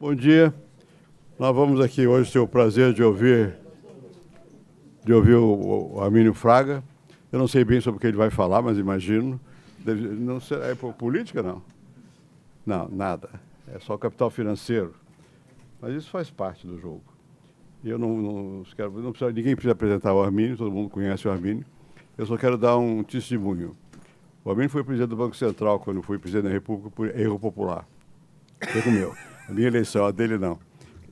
Bom dia. Nós vamos aqui hoje ter o prazer de ouvir de ouvir o, o Fraga. Eu não sei bem sobre o que ele vai falar, mas imagino. Deve, não sei, é política, não? Não, nada. É só capital financeiro. Mas isso faz parte do jogo. Eu não, não, quero, não precisa, ninguém precisa apresentar o Armínio, todo mundo conhece o Armínio. Eu só quero dar um testemunho. O Armínio foi presidente do Banco Central quando fui presidente da República por erro popular. Foi o meu. A minha eleição, a dele não.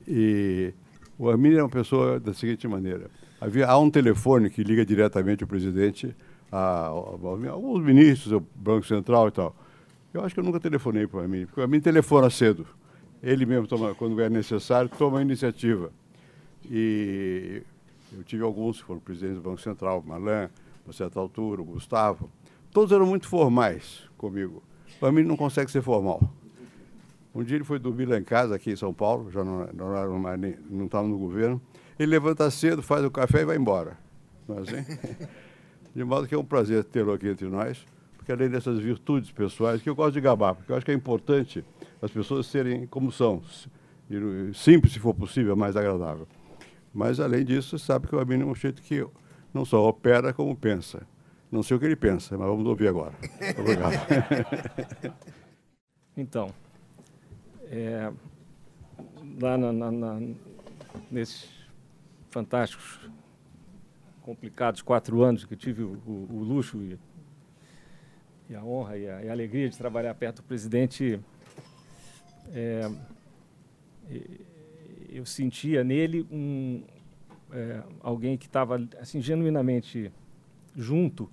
E o Armínio é uma pessoa da seguinte maneira. Havia, há um telefone que liga diretamente o presidente a, a, a alguns ministros, o Banco Central e tal. Eu acho que eu nunca telefonei para o Armínio, porque o Armínio telefona cedo. Ele mesmo, toma, quando é necessário, toma a iniciativa. E eu tive alguns que foram presidentes do Banco Central, Malan, a certa altura, o Gustavo. Todos eram muito formais comigo. O Armínio não consegue ser formal. Um dia ele foi dormir lá em casa, aqui em São Paulo, já não, não, não estava no governo. Ele levanta cedo, faz o café e vai embora. Não é assim? De modo que é um prazer tê-lo aqui entre nós, porque além dessas virtudes pessoais, que eu gosto de gabar, porque eu acho que é importante as pessoas serem como são. Simples, se for possível, mais agradável. Mas, além disso, sabe que o Abílio é um jeito que não só opera, como pensa. Não sei o que ele pensa, mas vamos ouvir agora. Obrigado. então, é, lá na, na, na, nesses fantásticos, complicados quatro anos que tive o, o, o luxo e, e, a honra e a, e a, alegria de trabalhar perto do presidente, é, eu sentia nele um, é, alguém que estava assim genuinamente junto,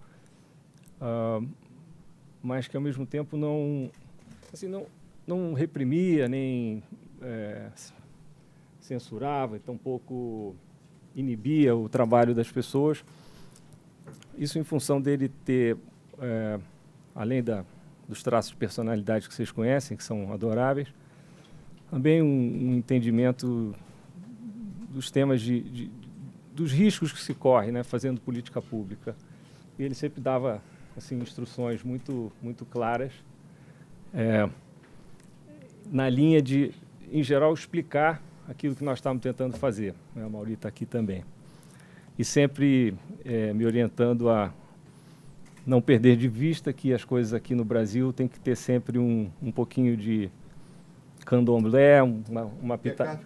uh, mas que ao mesmo tempo não, assim, não, não reprimia nem é, censurava, tampouco inibia o trabalho das pessoas. Isso em função dele ter, é, além da, dos traços de personalidade que vocês conhecem, que são adoráveis, também um, um entendimento dos temas de, de, dos riscos que se corre, né, fazendo política pública. E ele sempre dava assim instruções muito muito claras é, na linha de, em geral, explicar aquilo que nós estamos tentando fazer. Né? A Mauri está aqui também. E sempre é, me orientando a não perder de vista que as coisas aqui no Brasil tem que ter sempre um, um pouquinho de candomblé, uma, uma, pita...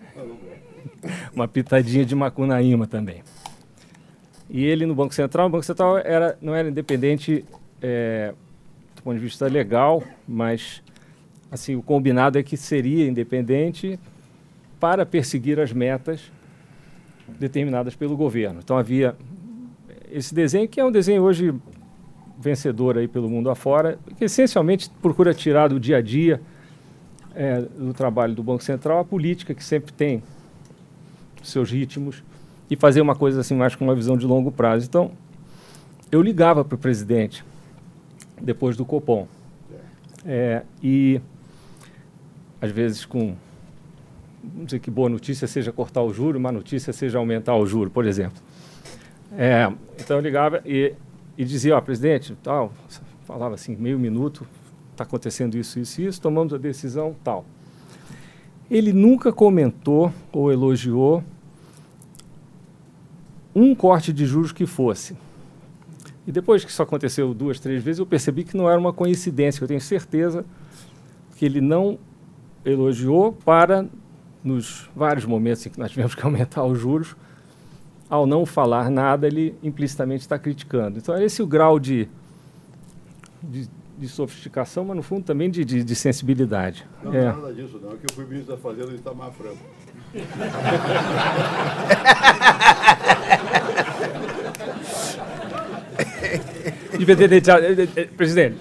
uma pitadinha de macunaíma também. E ele no Banco Central, o Banco Central era, não era independente é, do ponto de vista legal, mas assim o combinado é que seria independente para perseguir as metas determinadas pelo governo. Então havia esse desenho que é um desenho hoje vencedor aí pelo mundo afora, que essencialmente procura tirar do dia a dia é, do trabalho do Banco Central a política que sempre tem seus ritmos e fazer uma coisa assim mais com uma visão de longo prazo. Então eu ligava para o presidente depois do Copom é, e às vezes com não dizer que boa notícia seja cortar o juro, má notícia seja aumentar o juro, por exemplo. É, então eu ligava e, e dizia, ó, presidente, tal, falava assim, meio minuto, está acontecendo isso, isso, isso, tomamos a decisão, tal. Ele nunca comentou ou elogiou um corte de juros que fosse. E depois que isso aconteceu duas, três vezes, eu percebi que não era uma coincidência. Eu tenho certeza que ele não elogiou para nos vários momentos em que nós tivemos que aumentar os juros, ao não falar nada, ele implicitamente está criticando. Então, esse é o grau de, de, de, sofisticação, mas no fundo também de, de, de sensibilidade. Não, é. nada disso, não. É que eu fui ministro da Fazenda de Itamar Franco. Devia ter deixado. Presidente.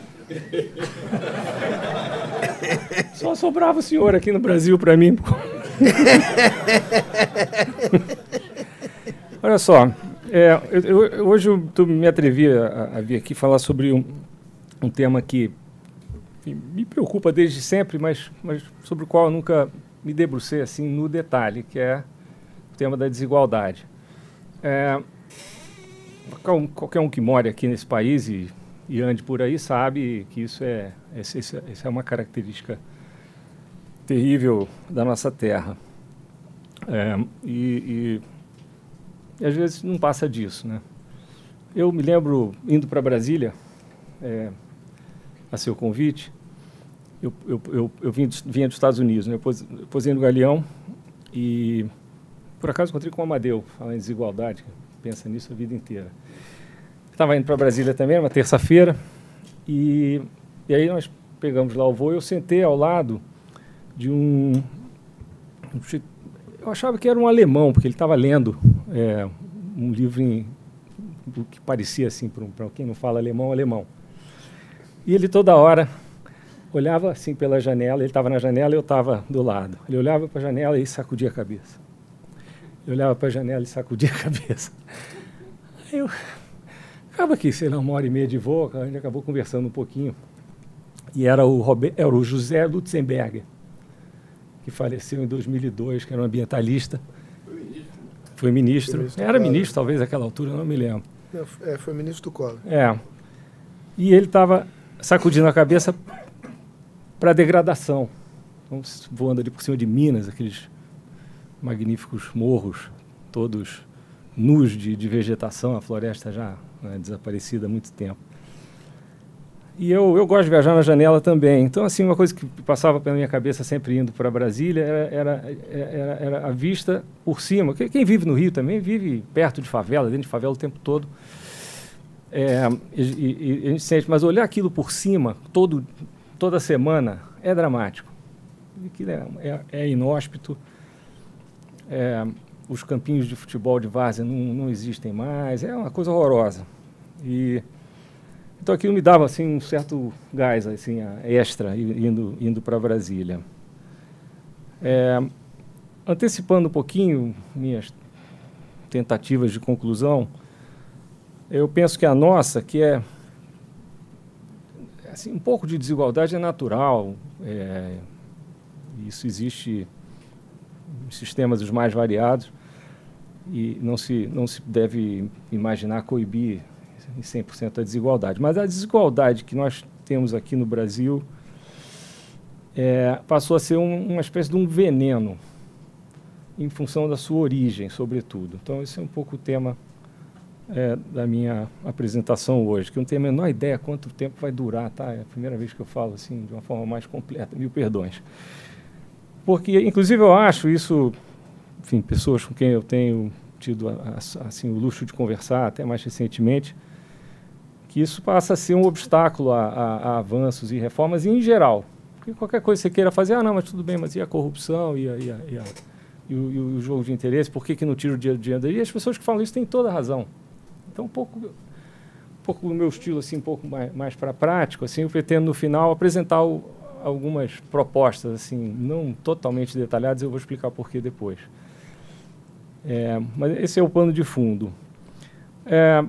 Só sobrava o senhor aqui no Brasil para mim. Olha só, é, eu, eu, hoje eu me atrevi a, a, vir aqui falar sobre um, um tema que me preocupa desde sempre, mas, mas sobre o qual eu nunca me debrucei assim no detalhe, que é o tema da desigualdade. É, qualquer um que mora aqui nesse país e, e ande por aí sabe que isso é, essa é uma característica terrível da nossa terra. É, e, e, e, às vezes não passa disso. Né? Eu me lembro indo para Brasília, é, a seu convite, eu, eu, eu, eu vim, vinha dos Estados Unidos, né? eu posei no Galeão e por acaso encontrei com o Amadeu, falando em desigualdade, pensa nisso a vida inteira. Estava indo para Brasília também, uma terça-feira, e, e aí nós pegamos lá o voo eu sentei ao lado de um. Eu achava que era um alemão, porque ele estava lendo é, um livro em, do que parecia assim, para quem não fala alemão, alemão. E ele toda hora olhava assim pela janela, ele estava na janela e eu estava do lado. Ele olhava para a janela e sacudia a cabeça. Ele olhava para a janela e sacudia a cabeça. Aí eu, acaba que, sei lá, uma hora e meia de voo, a gente acabou conversando um pouquinho. E era o, Robert, era o José Lutzenberger, que faleceu em 2002, que era um ambientalista. Foi ministro. Foi ministro. Ministro era ministro, talvez, naquela altura, não me lembro. É, foi ministro do Collor. É. E ele estava sacudindo a cabeça para degradação. Então, voando ali por cima de Minas, aqueles magníficos morros, todos nus de, de vegetação, a floresta já né, desaparecida há muito tempo. E eu, eu gosto de viajar na janela também. Então, assim, uma coisa que passava pela minha cabeça sempre indo para Brasília era, era, era, era, a vista por cima. Quem vive no Rio também vive perto de favela, dentro de favela o tempo todo. É, e, e, e a gente sente, mas olhar aquilo por cima todo, toda semana é dramático. Aquilo é, é, é inóspito. É, os campinhos de futebol de várzea não, não existem mais. É uma coisa horrorosa. E então aquilo me dava assim um certo gás assim extra indo indo para Brasília. É, antecipando um pouquinho minhas tentativas de conclusão, eu penso que a nossa, que é assim, um pouco de desigualdade é natural. É, isso existe em sistemas os mais variados e não se, não se deve imaginar coibir em 100% a desigualdade. Mas a desigualdade que nós temos aqui no Brasil é, passou a ser um, uma espécie de um veneno em função da sua origem, sobretudo. Então, esse é um pouco o tema é, da minha apresentação hoje, que eu não tenho a menor ideia quanto tempo vai durar, tá? É a primeira vez que eu falo assim de uma forma mais completa, mil perdões. Porque, inclusive, eu acho isso, enfim, pessoas com quem eu tenho tido assim o luxo de conversar, até mais recentemente, que isso passa a ser um obstáculo a, a, a avanços e reformas em geral. Porque qualquer coisa que você queira fazer, ah, não, mas tudo bem, mas e a corrupção e, a, e, a, e, e o, e o, jogo de interesse, por que, que não tira o dinheiro do dinheiro? E as pessoas que falam isso têm toda a razão. Então, um pouco, um pouco do meu estilo, assim, um pouco mais, mais para prático, assim, eu pretendo, no final, apresentar o, algumas propostas, assim, não totalmente detalhadas, eu vou explicar por que depois. É, mas esse é o pano de fundo. É,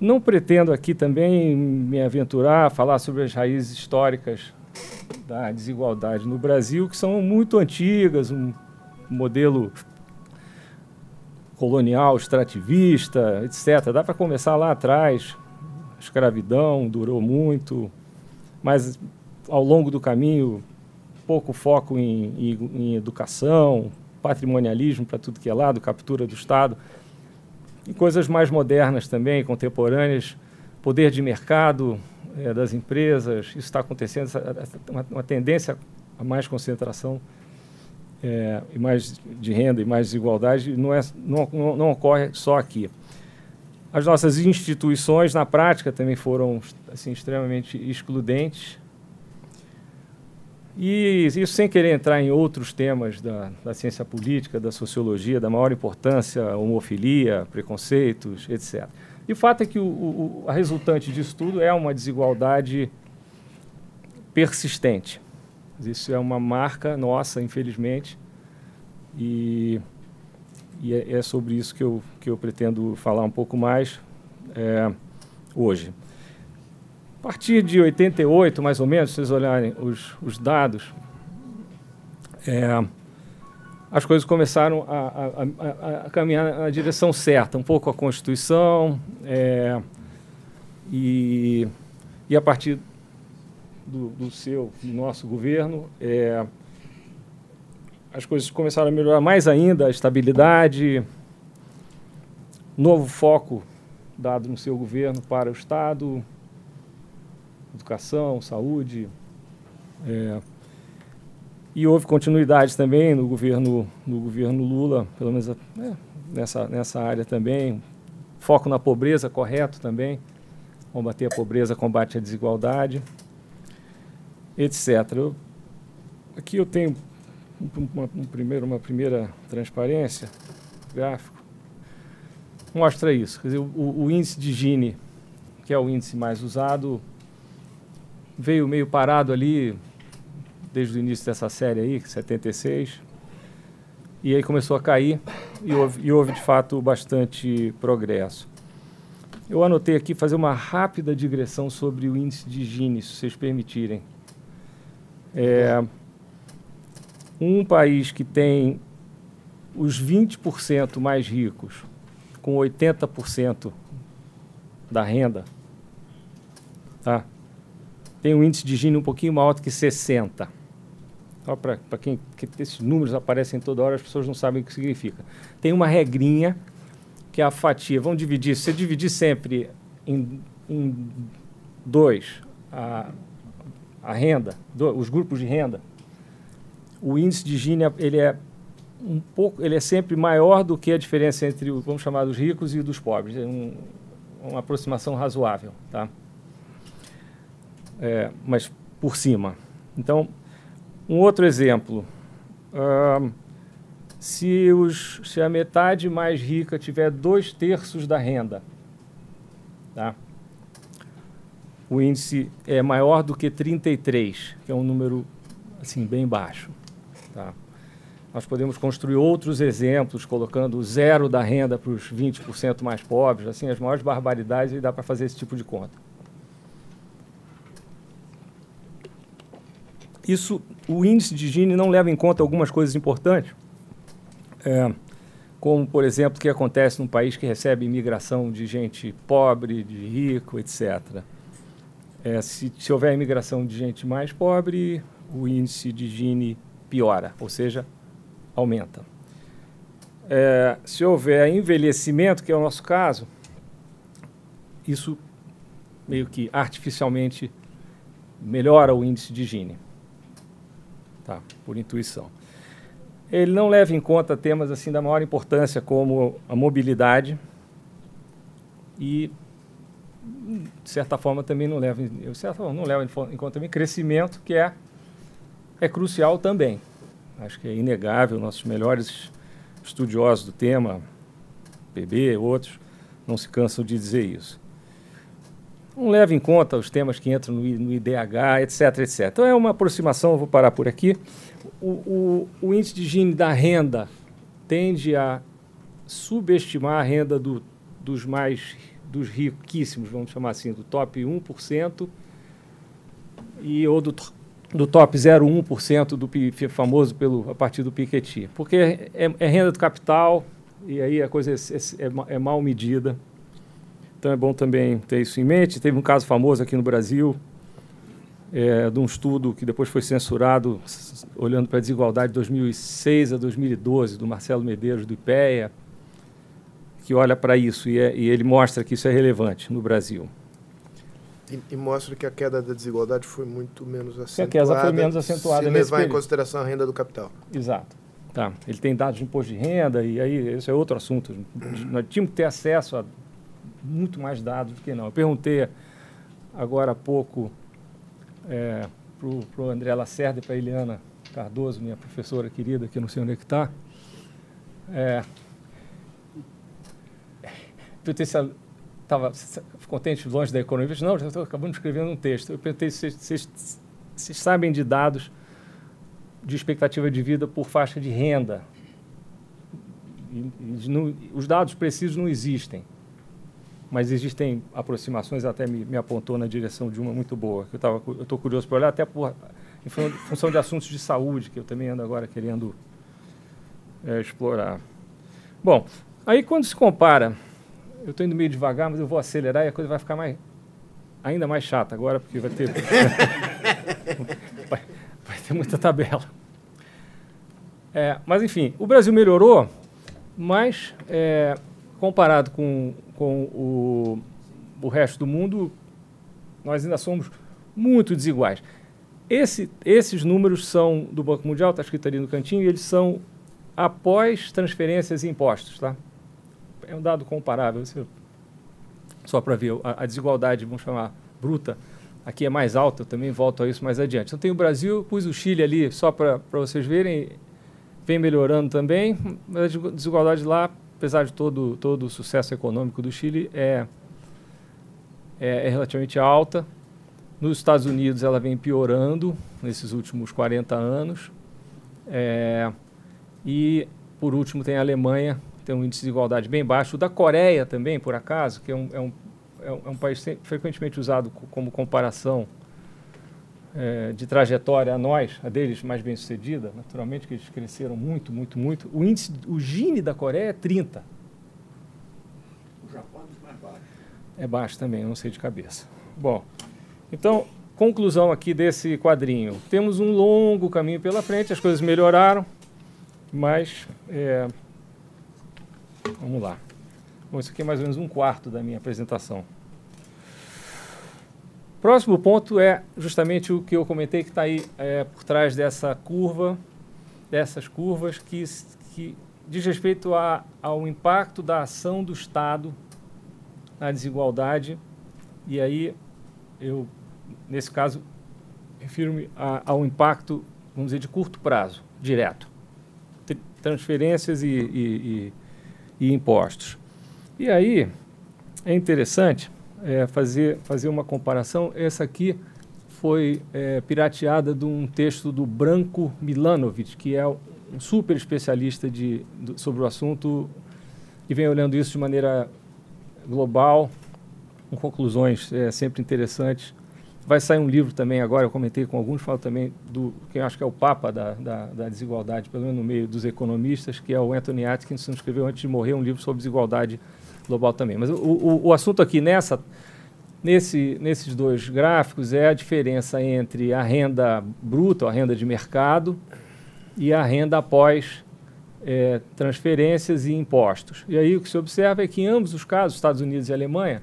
não pretendo aqui também me aventurar a falar sobre as raízes históricas da desigualdade no Brasil, que são muito antigas, um modelo colonial, extrativista, etc. Dá para começar lá atrás. A escravidão durou muito, mas ao longo do caminho, pouco foco em, em, em educação, patrimonialismo para tudo que é lado, captura do Estado. E coisas mais modernas também, contemporâneas, poder de mercado é, das empresas, isso está acontecendo, essa, uma, uma, tendência a mais concentração é, e mais de renda e mais desigualdade. Não, é, não, não, não ocorre só aqui. As nossas instituições, na prática, também foram assim, extremamente excludentes e isso sem querer entrar em outros temas da, da ciência política, da sociologia, da maior importância, homofilia, preconceitos, etc. E o fato é que o, o, a resultante disso tudo é uma desigualdade persistente. Isso é uma marca nossa, infelizmente, e, e é, é, sobre isso que eu, que eu pretendo falar um pouco mais é, hoje. A partir de 88, mais ou menos, se vocês olharem os, os dados, é, as coisas começaram a, a, a, a, caminhar na direção certa, um pouco a Constituição, é, e, e a partir do, do seu, do nosso governo, é, as coisas começaram a melhorar mais ainda, a estabilidade, novo foco dado no seu governo para o Estado, educação, saúde. É, e houve continuidade também no governo, no governo Lula, pelo menos é, nessa, nessa área também. Foco na pobreza, correto também. Combater a pobreza, combate a desigualdade, etc. Eu, aqui eu tenho uma, um primeiro, uma primeira transparência gráfico. Mostra isso. Quer dizer, o, o índice de Gini, que é o índice mais usado, veio meio parado ali desde o início dessa série aí, 76. E aí começou a cair e houve, e houve de fato bastante progresso. Eu anotei aqui fazer uma rápida digressão sobre o índice de Gini, se vocês permitirem. É, um país que tem os 20% mais ricos, com 80% da renda, tá? Tem um índice de Gini um pouquinho maior do que 60. Só para quem que esses números aparecem toda hora, as pessoas não sabem o que significa. Tem uma regrinha que é a fatia. Vamos dividir. Se você dividir sempre em, em dois a, a renda, do, os grupos de renda, o índice de Gini ele é um pouco, ele é sempre maior do que a diferença entre, vamos chamar, dos ricos e dos pobres. É um, uma aproximação razoável, tá? É, mas por cima. Então, um outro exemplo. Uh, se, os, se a metade mais rica tiver dois terços da renda, tá? o índice é maior do que 33, que é um número assim bem baixo. Tá? Nós podemos construir outros exemplos, colocando zero da renda para os 20% mais pobres, assim, as maiores barbaridades, e dá para fazer esse tipo de conta. Isso, o índice de Gini não leva em conta algumas coisas importantes, é, como, por exemplo, o que acontece num país que recebe imigração de gente pobre, de rico, etc. É, se, se houver imigração de gente mais pobre, o índice de Gini piora, ou seja, aumenta. É, se houver envelhecimento, que é o nosso caso, isso meio que artificialmente melhora o índice de Gini tá? por intuição. Ele não leva em conta temas assim da maior importância como a mobilidade e de certa forma também não leva, de certa forma, não leva em conta também crescimento, que é é crucial também. Acho que é inegável, nossos melhores estudiosos do tema, PB, outros, não se cansam de dizer isso não leva em conta os temas que entram no, no IDH, etc, etc. Então é uma aproximação, vou parar por aqui. O, o, o índice de Gini da renda tende a subestimar a renda do, dos mais dos riquíssimos, vamos chamar assim, do top 1% e ou do, do top 0,1% do famoso pelo a partir do Piketty, porque é, é, renda do capital e aí a coisa é, é, é mal medida. Então é bom também ter isso em mente. Teve um caso famoso aqui no Brasil, é, de um estudo que depois foi censurado, olhando para a desigualdade de 2006 a 2012, do Marcelo Medeiros, do IPEA, que olha para isso e, é, e, ele mostra que isso é relevante no Brasil. E, e, mostra que a queda da desigualdade foi muito menos acentuada. Que a queda foi menos acentuada. Se levar em consideração a renda do capital. Exato. Tá. Ele tem dados de imposto de renda, e aí esse é outro assunto. Nós tínhamos que ter acesso a muito mais dados do que não. Eu perguntei agora há pouco é, para o André Lacerda e para a Eliana Cardoso, minha professora querida, que eu não sei onde é que está. É, perguntei se estava contente longe da economia. Não, já estou acabando de escrever um texto. Eu perguntei se vocês sabem de dados de expectativa de vida por faixa de renda. E, e não, os dados precisos não existem mas existem aproximações, até me, me, apontou na direção de uma muito boa, que eu estou curioso para olhar, até por, em função de assuntos de saúde, que eu também ando agora querendo é, explorar. Bom, aí quando se compara, eu estou indo meio devagar, mas eu vou acelerar e a coisa vai ficar mais, ainda mais chata agora, porque vai ter, vai, vai ter muita tabela. É, mas, enfim, o Brasil melhorou, mas é, comparado com, com o, o resto do mundo, nós ainda somos muito desiguais. Esse, esses números são do Banco Mundial, está escrito ali no cantinho, e eles são após transferências e impostos. Tá? É um dado comparável, só para ver a, a, desigualdade, vamos chamar, bruta, aqui é mais alta, eu também volto a isso mais adiante. Então tem o Brasil, pus o Chile ali só para vocês verem, vem melhorando também, mas a desigualdade lá, apesar de todo, todo o sucesso econômico do Chile, é, é, é relativamente alta. Nos Estados Unidos ela vem piorando nesses últimos 40 anos. É, e, por último, tem a Alemanha, tem um índice de igualdade bem baixo. O da Coreia também, por acaso, que é um, é um, é um é país frequentemente usado como comparação é, de trajetória a nós, a deles mais bem sucedida, naturalmente, que eles cresceram muito, muito, muito. O índice, o Gini da Coreia é 30. O Japão é mais baixo. É baixo também, não sei de cabeça. Bom, então, conclusão aqui desse quadrinho. Temos um longo caminho pela frente, as coisas melhoraram, mas é, vamos lá. Bom, isso aqui é mais ou menos um quarto da minha apresentação. Próximo ponto é justamente o que eu comentei que está aí é, por trás dessa curva, dessas curvas que, que diz respeito a, ao impacto da ação do Estado na desigualdade. E aí eu nesse caso, refiro-me ao impacto, vamos dizer, de curto prazo, direto. Transferências e, e, e, e impostos. E aí, é interessante é, fazer, fazer uma comparação. Essa aqui foi é, pirateada de um texto do Branco Milanovic, que é um super especialista de, sobre o assunto e vem olhando isso de maneira global, com conclusões é, sempre interessantes. Vai sair um livro também agora, eu comentei com alguns, falo também do que eu acho que é o papa da, da, da, desigualdade, pelo menos no meio dos economistas, que é o Anthony Atkinson, escreveu antes de morrer um livro sobre desigualdade global também. Mas o, o, o assunto aqui nessa, nesse, nesses dois gráficos é a diferença entre a renda bruta, a renda de mercado, e a renda após é, transferências e impostos. E aí o que se observa é que em ambos os casos, Estados Unidos e Alemanha,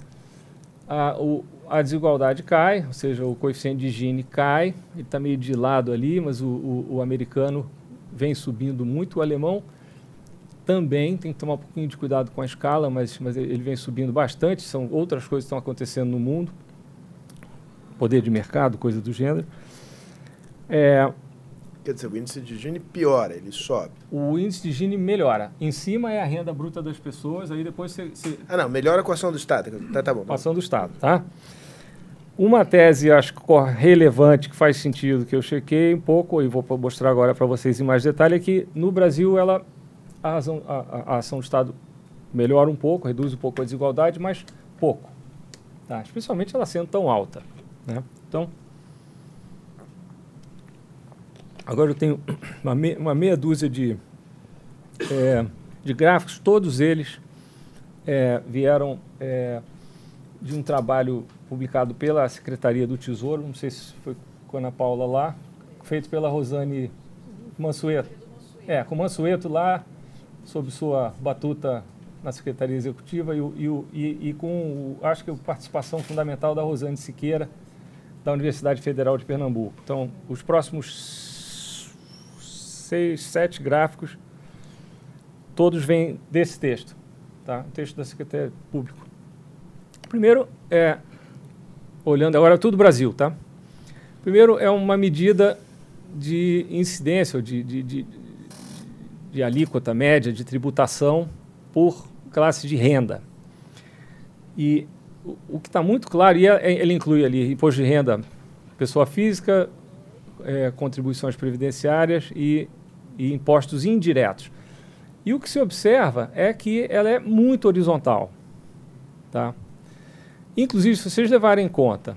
a, o, a desigualdade cai, ou seja, o coeficiente de Gini cai, ele está meio de lado ali, mas o, o, o, americano vem subindo muito, o alemão também tem que tomar um pouquinho de cuidado com a escala, mas, mas ele vem subindo bastante, são outras coisas que estão acontecendo no mundo, poder de mercado, coisa do gênero. É, Quer dizer, o índice de Gini piora, ele sobe. O índice de Gini melhora. Em cima é a renda bruta das pessoas, aí depois você... você... Ah, não, melhora com a ação do Estado. Tá, tá bom. Com a ação do Estado, tá? Uma tese, acho que relevante, que faz sentido, que eu chequei um pouco, e vou mostrar agora para vocês em mais detalhe, é que no Brasil ela, a, razão, a, a ação do Estado melhora um pouco, reduz um pouco a desigualdade, mas pouco. Tá? Especialmente ela sendo tão alta. Né? Então, Agora eu tenho uma, me, uma meia dúzia de, é, de gráficos, todos eles é, vieram é, de um trabalho publicado pela Secretaria do Tesouro, não sei se foi com a Ana Paula lá, feito pela Rosane Mansueto. É, com Mansueto lá, sob sua batuta na Secretaria Executiva e, e, e, e com, acho que a participação fundamental da Rosane Siqueira, da Universidade Federal de Pernambuco. Então, os próximos seis, sete gráficos, todos vêm desse texto, tá? O texto da Secretaria Público. Primeiro é, olhando agora tudo Brasil, tá? Primeiro é uma medida de incidência, de, de, de, de alíquota média de tributação por classe de renda. E o, o que está muito claro, e é, ele inclui ali imposto de renda pessoa física, é, contribuições previdenciárias e e impostos indiretos. E o que se observa é que ela é muito horizontal. Tá? Inclusive, se vocês levarem em conta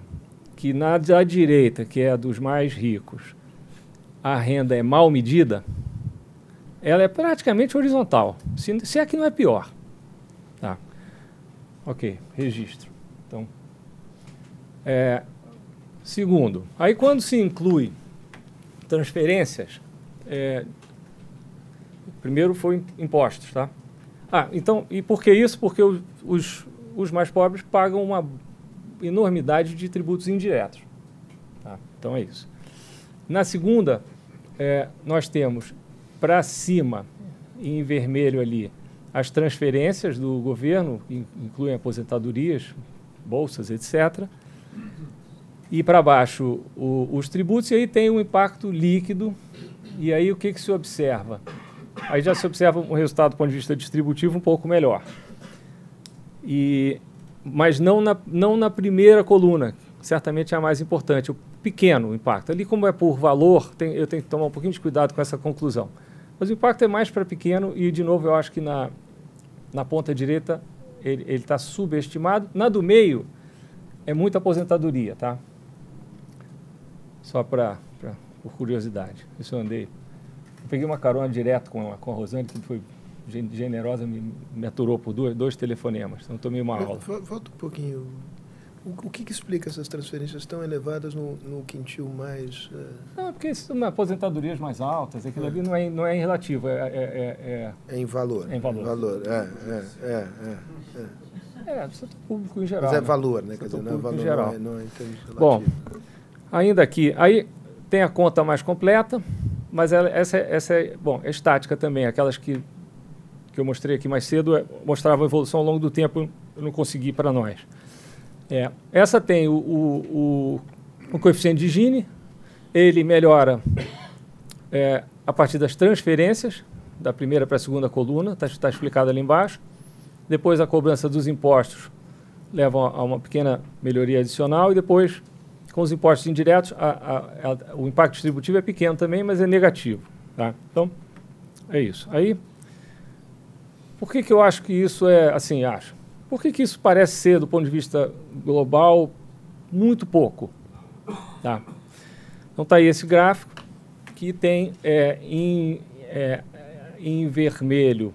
que na da direita, que é a dos mais ricos, a renda é mal medida, ela é praticamente horizontal, se, se é que não é pior. Tá? Ok, registro. Então, é, segundo, aí quando se inclui transferências, é, primeiro foi impostos, tá? Ah, então, e por que isso? Porque os, os, mais pobres pagam uma enormidade de tributos indiretos. Tá? Então é isso. Na segunda, é, nós temos para cima, em vermelho ali, as transferências do governo, que incluem aposentadorias, bolsas, etc. E para baixo, o, os tributos, e aí tem um impacto líquido. E aí o que, que se observa? Aí já se observa um resultado do ponto de vista distributivo um pouco melhor. E, mas não na, não na primeira coluna, certamente é a mais importante, o pequeno impacto. Ali, como é por valor, tem, eu tenho que tomar um pouquinho de cuidado com essa conclusão. Mas o impacto é mais para pequeno e, de novo, eu acho que na, na ponta direita ele está subestimado. Na do meio é muita aposentadoria, tá? Só para por curiosidade. Isso eu andei. Eu peguei uma carona direto com a, com a Rosane, que foi generosa, me, me aturou por dois, dois telefonemas. Então, tomei uma aula. Volta um pouquinho. O, o que, que, explica essas transferências tão elevadas no, no quintil mais. Não, porque são aposentadorias mais altas, aquilo é. ali não é, não é em relativo, é, é, é, é em valor. É em valor. valor. É, é, é, é. É, setor público em geral. Mas é né? valor, né? Quer dizer, não é valor, em geral. Não é, não é em termos relativos. Bom, ainda aqui, aí tem a conta mais completa, mas ela, essa, essa é, bom, é estática também, aquelas que, que eu mostrei aqui mais cedo, é, mostrava a evolução ao longo do tempo, eu não consegui para nós. É, essa tem o, o, o, o, coeficiente de Gini, ele melhora é, a partir das transferências, da primeira para a segunda coluna, está tá explicado ali embaixo. Depois a cobrança dos impostos leva a uma pequena melhoria adicional e depois com os impostos indiretos a, a, a, o impacto distributivo é pequeno também, mas é negativo. Tá? Então, é isso. Aí, por que, que eu acho que isso é assim, acho? Por que, que isso parece ser, do ponto de vista global, muito pouco? Tá? Então está aí esse gráfico que tem é, em, é, em vermelho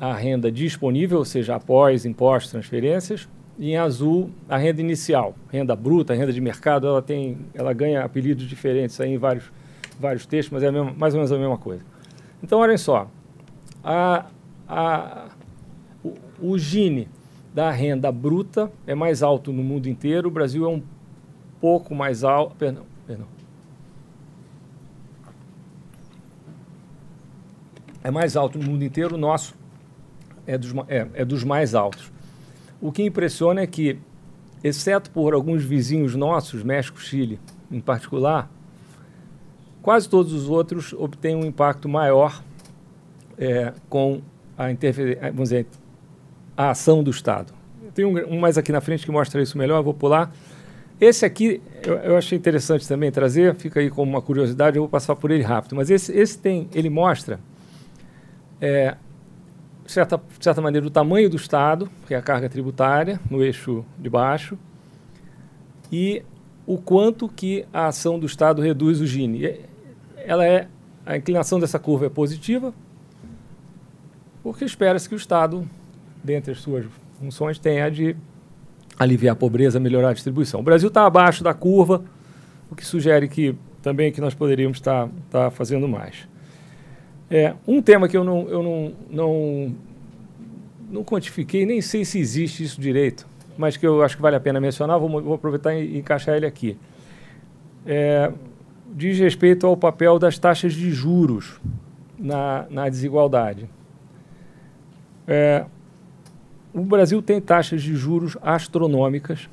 a renda disponível, ou seja, após impostos, transferências, e em azul a renda inicial, renda bruta, renda de mercado, ela tem, ela ganha apelidos diferentes aí em vários, vários textos, mas é mesma, mais ou menos a mesma coisa. Então, olhem só, a, a, o Gini da renda bruta é mais alto no mundo inteiro, o Brasil é um pouco mais alto. Perdão, perdão. É mais alto no mundo inteiro, o nosso é dos, é, é dos mais altos. O que impressiona é que, exceto por alguns vizinhos nossos, México, Chile em particular, quase todos os outros obtêm um impacto maior é, com a dizer, a ação do Estado. Tem um, um, mais aqui na frente que mostra isso melhor, vou pular. Esse aqui eu, eu, achei interessante também trazer, fica aí como uma curiosidade, eu vou passar por ele rápido. Mas esse, esse tem, ele mostra, é, certa, certa maneira, o tamanho do Estado, que é a carga tributária, no eixo de baixo, e o quanto que a ação do Estado reduz o Gini. Ela é, a inclinação dessa curva é positiva, porque espera-se que o Estado dentre as suas funções, tem a de aliviar a pobreza, melhorar a distribuição. O Brasil está abaixo da curva, o que sugere que também que nós poderíamos estar tá, tá fazendo mais. É, um tema que eu não, eu não, não, não quantifiquei, nem sei se existe isso direito, mas que eu acho que vale a pena mencionar, vou, vou aproveitar e, encaixar ele aqui. É, diz respeito ao papel das taxas de juros na, na desigualdade. É, o Brasil tem taxas de juros astronômicas,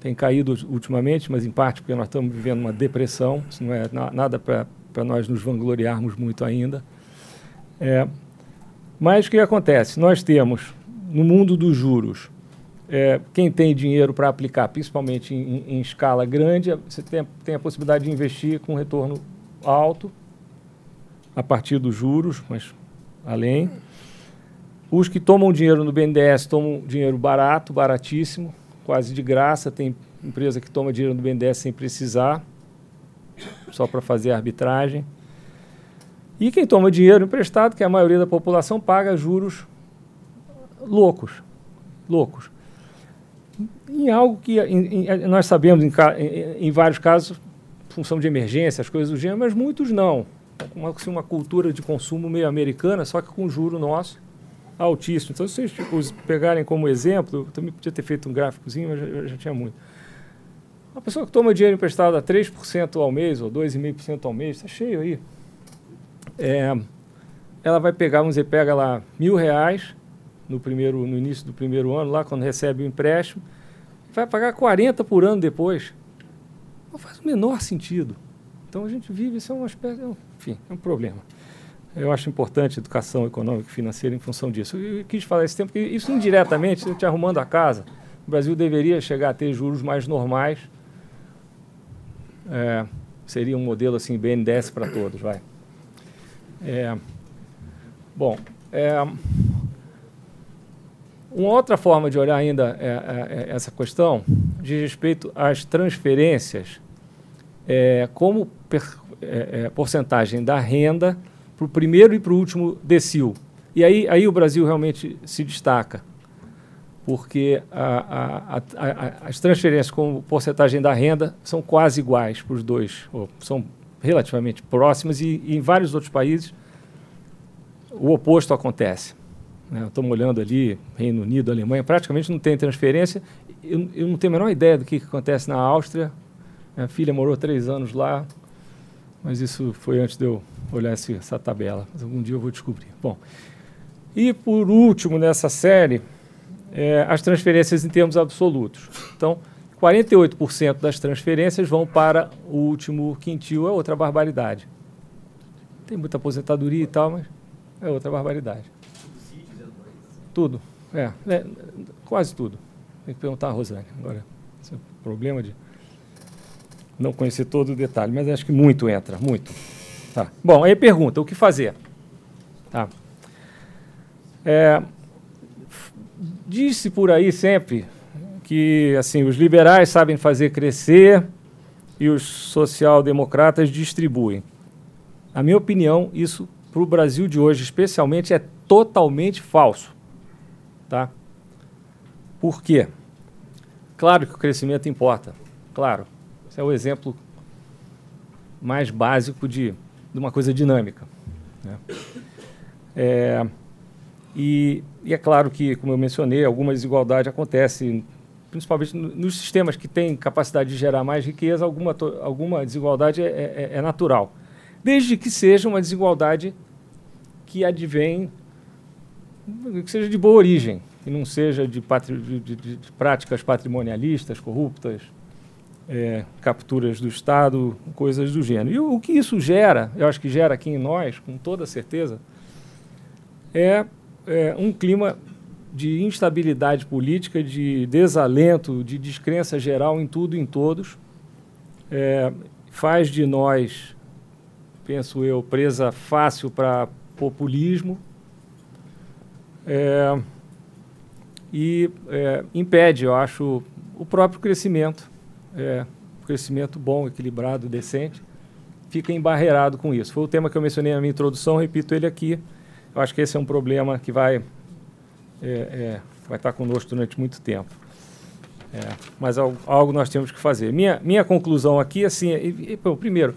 tem caído ultimamente, mas em parte porque nós estamos vivendo uma depressão, isso não é na, nada para nós nos vangloriarmos muito ainda. É, mas o que acontece? Nós temos, no mundo dos juros, é, quem tem dinheiro para aplicar, principalmente em, em, escala grande, você tem, tem a possibilidade de investir com retorno alto, a partir dos juros, mas além. Os que tomam dinheiro no BNDES tomam dinheiro barato, baratíssimo, quase de graça. Tem empresa que toma dinheiro no BNDES sem precisar, só para fazer arbitragem. E quem toma dinheiro emprestado, que é a maioria da população, paga juros loucos. Loucos. Em algo que em, em, nós sabemos, em, em, vários casos, função de emergência, as coisas do gênero, mas muitos não. uma, assim, uma cultura de consumo meio americana, só que com juro nosso altíssimo. Então, se vocês tipo, pegarem como exemplo, eu também podia ter feito um gráficozinho, mas já, já tinha muito. Uma pessoa que toma dinheiro emprestado a 3% ao mês, ou 2,5% ao mês, está cheio aí. É, ela vai pegar, vamos dizer, pega lá mil reais no, primeiro, no início do primeiro ano, lá quando recebe o empréstimo, vai pagar 40 por ano depois. Não faz o menor sentido. Então a gente vive, isso é uma espécie, enfim, é um problema. Eu acho importante educação econômica e financeira em função disso. Eu quis falar esse tempo, porque isso indiretamente, te arrumando a casa, o Brasil deveria chegar a ter juros mais normais. É, seria um modelo assim, BNDES para todos, vai. É, bom, é, uma outra forma de olhar ainda é, é, é essa questão diz respeito às transferências como per, porcentagem da renda para o primeiro e para o último decil. E aí, aí o Brasil realmente se destaca, porque a, a, a, as transferências como porcentagem da renda são quase iguais para os dois, são relativamente próximas, e, e em vários outros países o oposto acontece. Né? Estamos olhando ali, Reino Unido, Alemanha, praticamente não tem transferência. Eu, eu não tenho a menor ideia do que, que acontece na Áustria. Minha filha morou três anos lá, mas isso foi antes de eu olhar essa tabela. Mas algum dia eu vou descobrir. Bom, e por último nessa série, é, as transferências em termos absolutos. Então, 48% das transferências vão para o último quintil, é outra barbaridade. Tem muita aposentadoria e tal, mas é outra barbaridade. Tudo. É, é, quase tudo. Tem que perguntar a Rosane. Agora, esse é o problema de não conhecer todo o detalhe, mas acho que muito entra, muito. Tá. Bom, aí pergunta, o que fazer? Tá. É, Diz-se por aí sempre que assim os liberais sabem fazer crescer e os social-democratas distribuem. Na minha opinião, isso para o Brasil de hoje, especialmente, é totalmente falso. Tá? Por quê? Claro que o crescimento importa, claro. Esse é o exemplo mais básico de, de uma coisa dinâmica. Né? É, e, e, é claro que, como eu mencionei, alguma desigualdade acontece, principalmente nos sistemas que têm capacidade de gerar mais riqueza, alguma, alguma desigualdade é, é, é natural. Desde que seja uma desigualdade que advém que seja de boa origem, que não seja de, patri, de, de, de práticas patrimonialistas, corruptas, é, capturas do Estado, coisas do gênero. E o, o, que isso gera, eu acho que gera aqui em nós, com toda certeza, é, é um clima de instabilidade política, de desalento, de descrença geral em tudo e em todos. É, faz de nós, penso eu, presa fácil para populismo é, e é, impede, eu acho, o próprio crescimento, é, crescimento bom, equilibrado, decente, fica embarreirado com isso. Foi o tema que eu mencionei na minha introdução, repito ele aqui. Eu acho que esse é um problema que vai, é, é, vai estar conosco durante muito tempo. É, mas algo, algo, nós temos que fazer. Minha, minha conclusão aqui, assim, é, e, e, primeiro,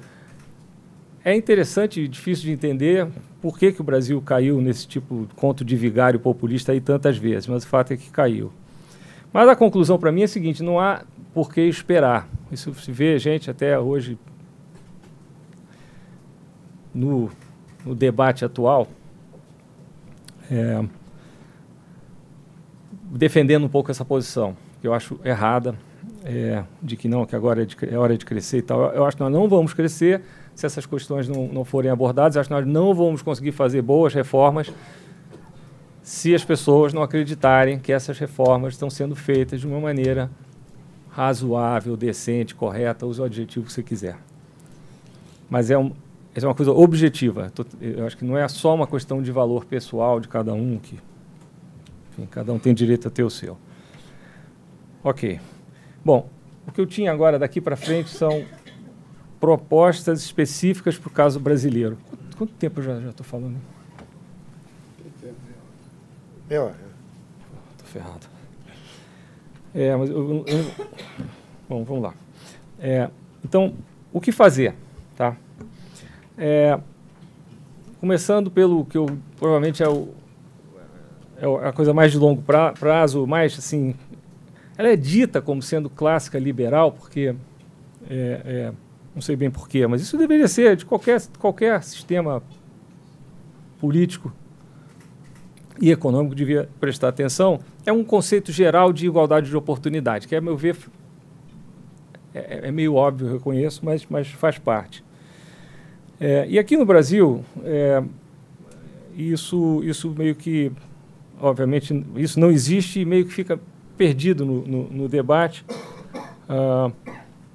é interessante e difícil de entender por que, que o Brasil caiu nesse tipo de conto de vigário populista aí tantas vezes, mas o fato é que caiu. Mas a conclusão para mim é a seguinte: não há por que esperar. Isso se vê, gente, até hoje no, no debate atual, é, defendendo um pouco essa posição, que eu acho errada, é, de que não, que agora é, de, é hora de crescer e tal. Eu acho que nós não vamos crescer se essas questões não, não forem abordadas. Acho que nós não vamos conseguir fazer boas reformas se as pessoas não acreditarem que essas reformas estão sendo feitas de uma maneira razoável, decente, correta, use o adjetivo que você quiser. Mas é, um, é uma coisa objetiva. Eu acho que não é só uma questão de valor pessoal de cada um, que enfim, cada um tem direito a ter o seu. Ok. Bom, o que eu tinha agora daqui para frente são propostas específicas para o caso brasileiro. Quanto, quanto tempo eu já estou falando? É hora. Estou ferrado. É, mas eu, eu, bom, vamos lá. É, então, o que fazer? Tá? É, começando pelo que eu, provavelmente é, o, é a coisa mais de longo pra, prazo, mais assim, ela é dita como sendo clássica liberal, porque é, é, não sei bem porquê, mas isso deveria ser de qualquer, qualquer sistema político e econômico devia prestar atenção, é um conceito geral de igualdade de oportunidade, que, a meu ver, é, é meio óbvio, reconheço, mas, mas faz parte. É, e aqui no Brasil, é, isso, isso meio que, obviamente, isso não existe e meio que fica perdido no, no, no debate. Ah,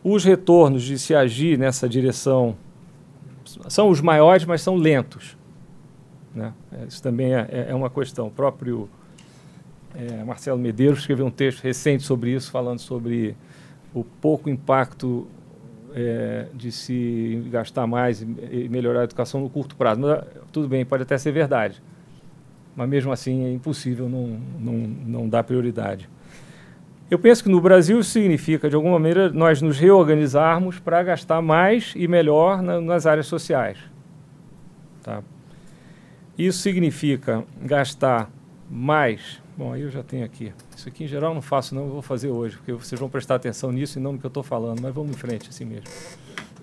os retornos de se agir nessa direção são os maiores, mas são lentos. Né? É, isso também é, é, é uma questão. O próprio é, Marcelo Medeiros escreveu um texto recente sobre isso, falando sobre o pouco impacto é, de se gastar mais e melhorar a educação no curto prazo. Mas, tudo bem, pode até ser verdade, mas mesmo assim é impossível não, não, não dar prioridade. Eu penso que no Brasil isso significa, de alguma maneira, nós nos reorganizarmos para gastar mais e melhor na, nas áreas sociais. Tá? Isso significa gastar mais. Bom, aí eu já tenho aqui. Isso aqui em geral não faço, não, eu vou fazer hoje, porque vocês vão prestar atenção nisso e não no que eu estou falando, mas vamos em frente assim mesmo.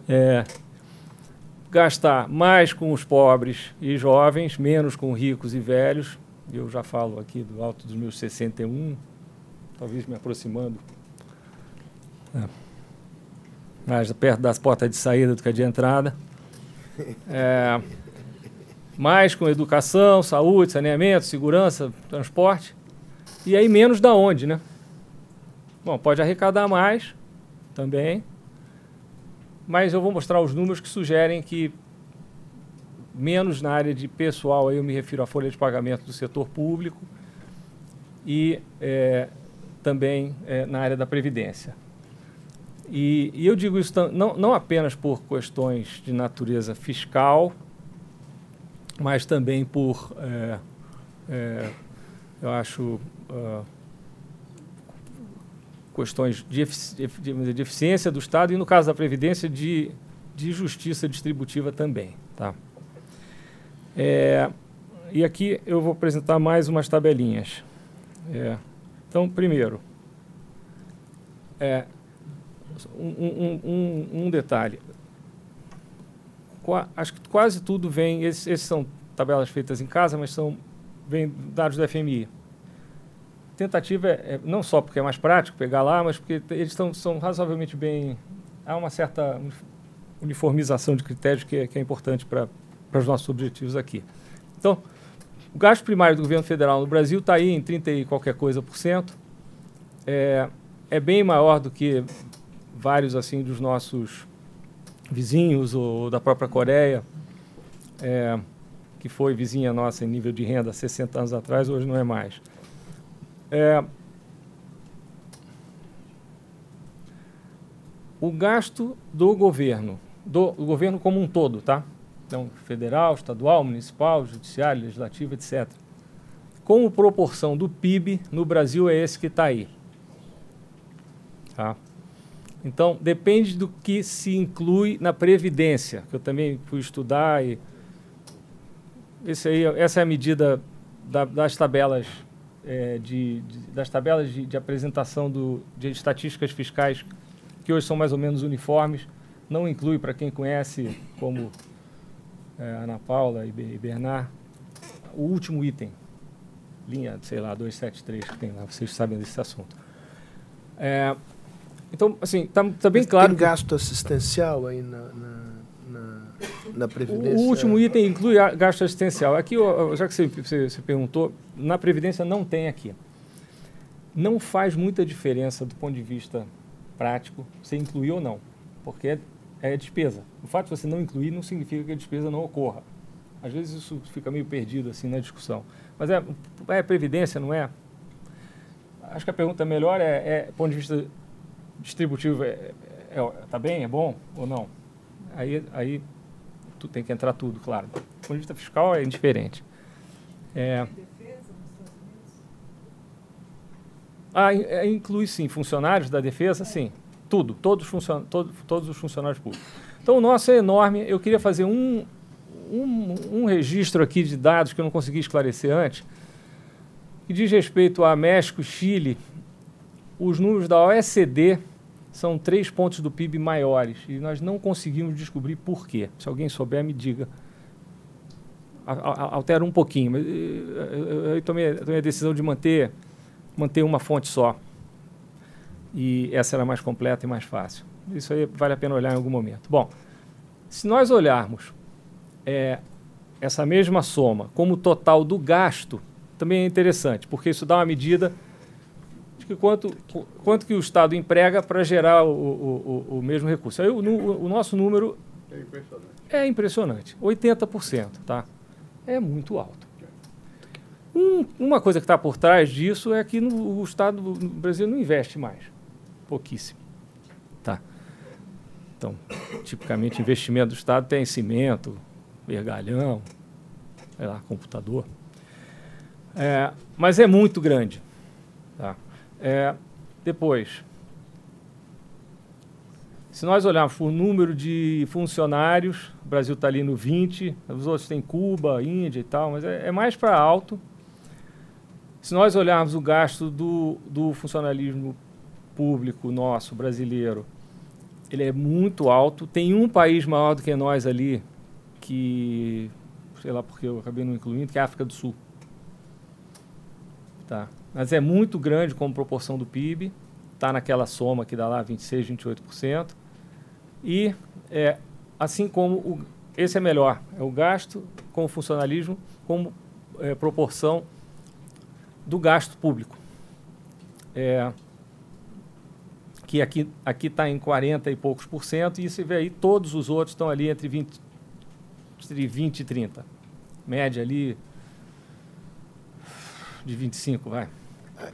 É, gastar mais com os pobres e jovens, menos com ricos e velhos. Eu já falo aqui do alto dos meus 61, talvez me aproximando. É, mais perto das portas de saída do que de entrada. É, mais com educação, saúde, saneamento, segurança, transporte. E aí menos da onde, né? Bom, pode arrecadar mais também, mas eu vou mostrar os números que sugerem que menos na área de pessoal, aí eu me refiro à folha de pagamento do setor público e é, também é, na área da previdência. E, e eu digo isso não, não apenas por questões de natureza fiscal, mas também por, é, é, eu acho, uh, questões de, efici de, eficiência do Estado e, no caso da Previdência, de, de justiça distributiva também. Tá? É, e aqui eu vou apresentar mais umas tabelinhas. É, então, primeiro, é, um, um, um, um detalhe acho que quase tudo vem, esses, esses, são tabelas feitas em casa, mas são vem dados do FMI. Tentativa é, é, não só porque é mais prático pegar lá, mas porque eles tão, são razoavelmente bem. Há uma certa uniformização de critérios que é, que é importante para os nossos objetivos aqui. Então, o gasto primário do governo federal no Brasil está aí em 30 e qualquer coisa por cento. É, é bem maior do que vários assim dos nossos vizinhos ou da própria Coreia, é, que foi vizinha nossa em nível de renda 60 anos atrás, hoje não é mais. É, o gasto do governo, do, governo como um todo, tá? Então, federal, estadual, municipal, judiciário, legislativo, etc. Como proporção do PIB no Brasil é esse que está aí. Tá? Então, depende do que se inclui na previdência, que eu também fui estudar e esse aí, essa é a medida da, das tabelas é, de, de, das tabelas de, de apresentação do, de estatísticas fiscais que hoje são mais ou menos uniformes. Não inclui, para quem conhece, como é, Ana Paula e, e Bernard, o último item, linha, sei lá, 273 que tem lá, vocês sabem desse assunto. É, então, assim, está tá bem Mas claro. Tem gasto assistencial aí na, na, na, Previdência? O último item inclui gasto assistencial. Aqui, já que você, você, você perguntou, na Previdência não tem aqui. Não faz muita diferença do ponto de vista prático você incluir ou não, porque é, é despesa. O fato de você não incluir não significa que a despesa não ocorra. Às vezes isso fica meio perdido assim na discussão. Mas é, é previdência, não é? Acho que a pergunta melhor é, é ponto de vista distributivo é, é, é, tá bem, é bom ou não? Aí, aí tu tem que entrar tudo, claro. Do ponto de vista fiscal é indiferente. É, ah, é, inclui sim, funcionários da defesa, sim, tudo, todos, funcion, todo, todos os funcionários públicos. Então o nosso é enorme, eu queria fazer um, um, um registro aqui de dados que eu não consegui esclarecer antes, que diz respeito a México Chile, os números da OECD são três pontos do PIB maiores e nós não conseguimos descobrir por quê. Se alguém souber, me diga. Altera um pouquinho, mas eu tomei, tomei a decisão de manter, manter uma fonte só. E essa era mais completa e mais fácil. Isso aí vale a pena olhar em algum momento. Bom, se nós olharmos é, essa mesma soma como total do gasto, também é interessante, porque isso dá uma medida de que quanto, quanto que o Estado emprega para gerar o, o, o, o, mesmo recurso. Aí o, o, nosso número é impressionante. é impressionante, 80%, tá? É muito alto. Um, uma coisa que está por trás disso é que no, o Estado do Brasil não investe mais, pouquíssimo. Tá. Então, tipicamente, investimento do Estado tem cimento, vergalhão, sei lá, computador. É, mas é muito grande. Tá? É, depois, se nós olharmos o número de funcionários, o Brasil está ali no 20, os outros têm Cuba, Índia e tal, mas é, é mais para alto. Se nós olharmos o gasto do, do funcionalismo público nosso, brasileiro, ele é muito alto. Tem um país maior do que nós ali, que, sei lá porque eu acabei não incluindo, que é a África do Sul. Tá. Mas é muito grande como proporção do PIB, está naquela soma que dá lá 26, 28%. E, é, assim como, o, esse é melhor, é o gasto com o funcionalismo como é, proporção do gasto público. É, que aqui aqui está em 40 e poucos por cento, e você vê aí todos os outros estão ali entre 20, entre 20 e 30. Média ali de 25, vai.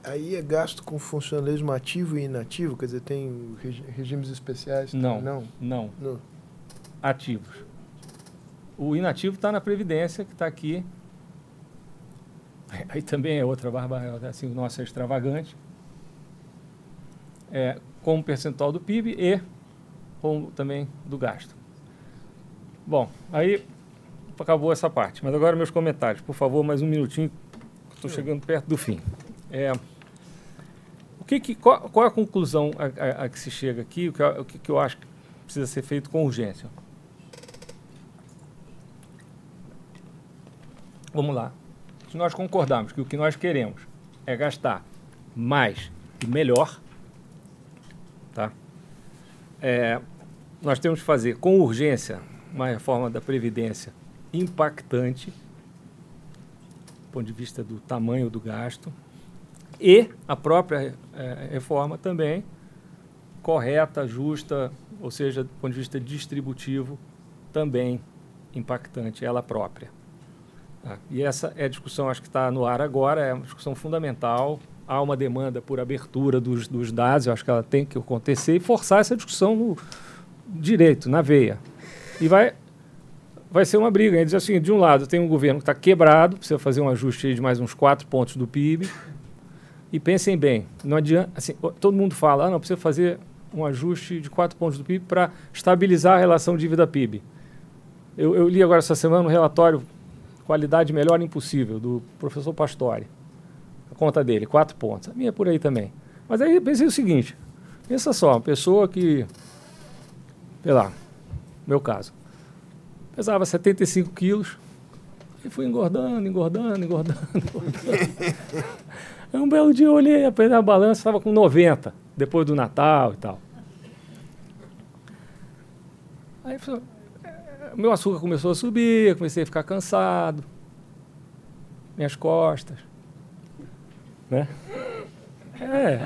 Aí é gasto com funcionalismo ativo e inativo? Quer dizer, tem regimes especiais? Não, não. Não. não. Ativos. O inativo está na Previdência, que está aqui. Aí também é outra barbaridade, assim, o nosso é extravagante. É, como percentual do PIB e como também do gasto. Bom, aí acabou essa parte. Mas agora meus comentários. Por favor, mais um minutinho. Estou chegando perto do fim. É, o que, que qual, qual, é a conclusão a, a, a, que se chega aqui? O que, o que, que eu acho que precisa ser feito com urgência? Vamos lá. Se nós concordarmos que o que nós queremos é gastar mais e melhor, Tá? É, nós temos que fazer com urgência uma reforma da Previdência impactante, do ponto de vista do tamanho do gasto, e a própria é, reforma também correta, justa, ou seja, do ponto de vista distributivo, também impactante, ela própria. Tá? E essa é a discussão, acho que está no ar agora, é uma discussão fundamental, há uma demanda por abertura dos, dos dados, eu acho que ela tem que acontecer e forçar essa discussão no direito, na veia. E vai, vai ser uma briga. Ele diz assim, de um lado tem um governo que está quebrado, precisa fazer um ajuste de mais uns quatro pontos do PIB. E pensem bem, não adianta, assim, todo mundo fala, ah, não, precisa fazer um ajuste de quatro pontos do PIB para estabilizar a relação dívida-PIB. Eu, eu, li agora essa semana um relatório Qualidade Melhor Impossível, do professor Pastore conta dele, quatro pontos. A minha é por aí também. Mas aí eu pensei o seguinte: pensa só, uma pessoa que, sei lá, meu caso, pesava 75 quilos e fui engordando, engordando, engordando, engordando. um belo dia eu olhei, apenas a balança, estava com 90, depois do Natal e tal. Aí meu açúcar começou a subir, comecei a ficar cansado, minhas costas. Né? É. é.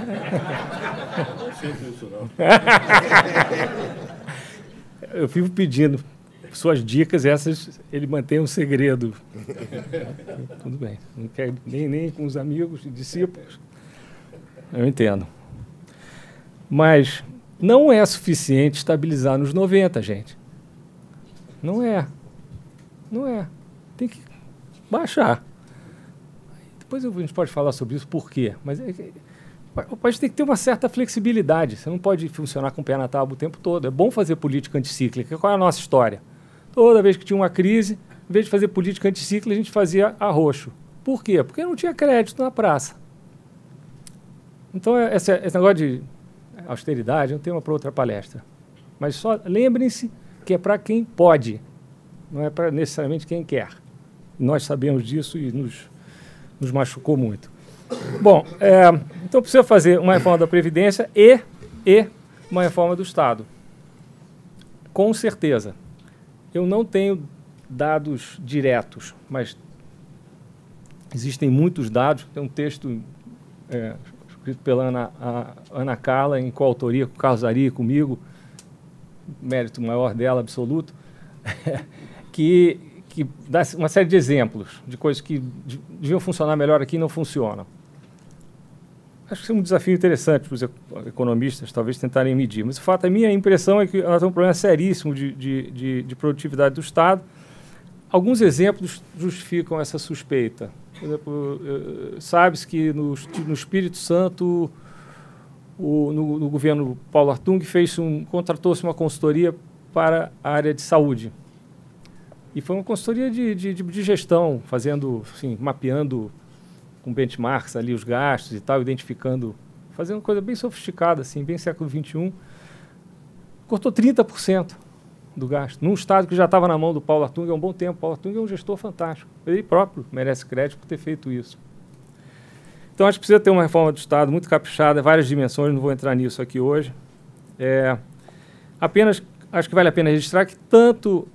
Eu fico pedindo suas dicas, essas ele mantém um segredo. Tudo bem. Não quer nem, nem com os amigos e discípulos. Eu entendo. Mas não é suficiente estabilizar nos 90, gente. Não é. Não é. Tem que baixar. Depois a gente pode falar sobre isso, por quê. Mas é, o país tem que ter uma certa flexibilidade. Você não pode funcionar com o pé na tábua o tempo todo. É bom fazer política anticíclica. Qual é a nossa história? Toda vez que tinha uma crise, em vez de fazer política anticiclo, a gente fazia arroxo. Por quê? Porque não tinha crédito na praça. Então, é, esse, esse negócio de austeridade é um tema para outra palestra. Mas só lembrem-se que é para quem pode, não é para necessariamente quem quer. Nós sabemos disso e nos, nos machucou muito. Bom, é, então precisa fazer uma reforma da Previdência e, e uma reforma do Estado. Com certeza. Eu não tenho dados diretos, mas existem muitos dados. Tem um texto é, escrito pela Ana, Ana Carla, em coautoria com Carlos Ari comigo, mérito maior dela, absoluto, que, que dá uma série de exemplos de coisas que deviam funcionar melhor aqui e não funcionam. Acho que isso é um desafio interessante para os economistas, talvez, tentarem medir. Mas o fato, a minha impressão é que nós temos um problema seríssimo de, de, de, de produtividade do Estado. Alguns exemplos justificam essa suspeita. Por exemplo, eh, sabe-se que no, no Espírito Santo, o, no, no, governo Paulo Artung, fez um, contratou-se uma consultoria para a área de saúde. E foi uma consultoria de, de, de gestão, fazendo, assim, mapeando com benchmarks ali os gastos e tal, identificando, fazendo coisa bem sofisticada, assim, bem século XXI. Cortou 30% do gasto. Num estado que já estava na mão do Paulo Artung há um bom tempo. Paulo Artung é um gestor fantástico. Ele próprio merece crédito por ter feito isso. Então, acho que precisa ter uma reforma do Estado muito caprichada, várias dimensões, não vou entrar nisso aqui hoje. É, apenas, acho que vale a pena registrar que tanto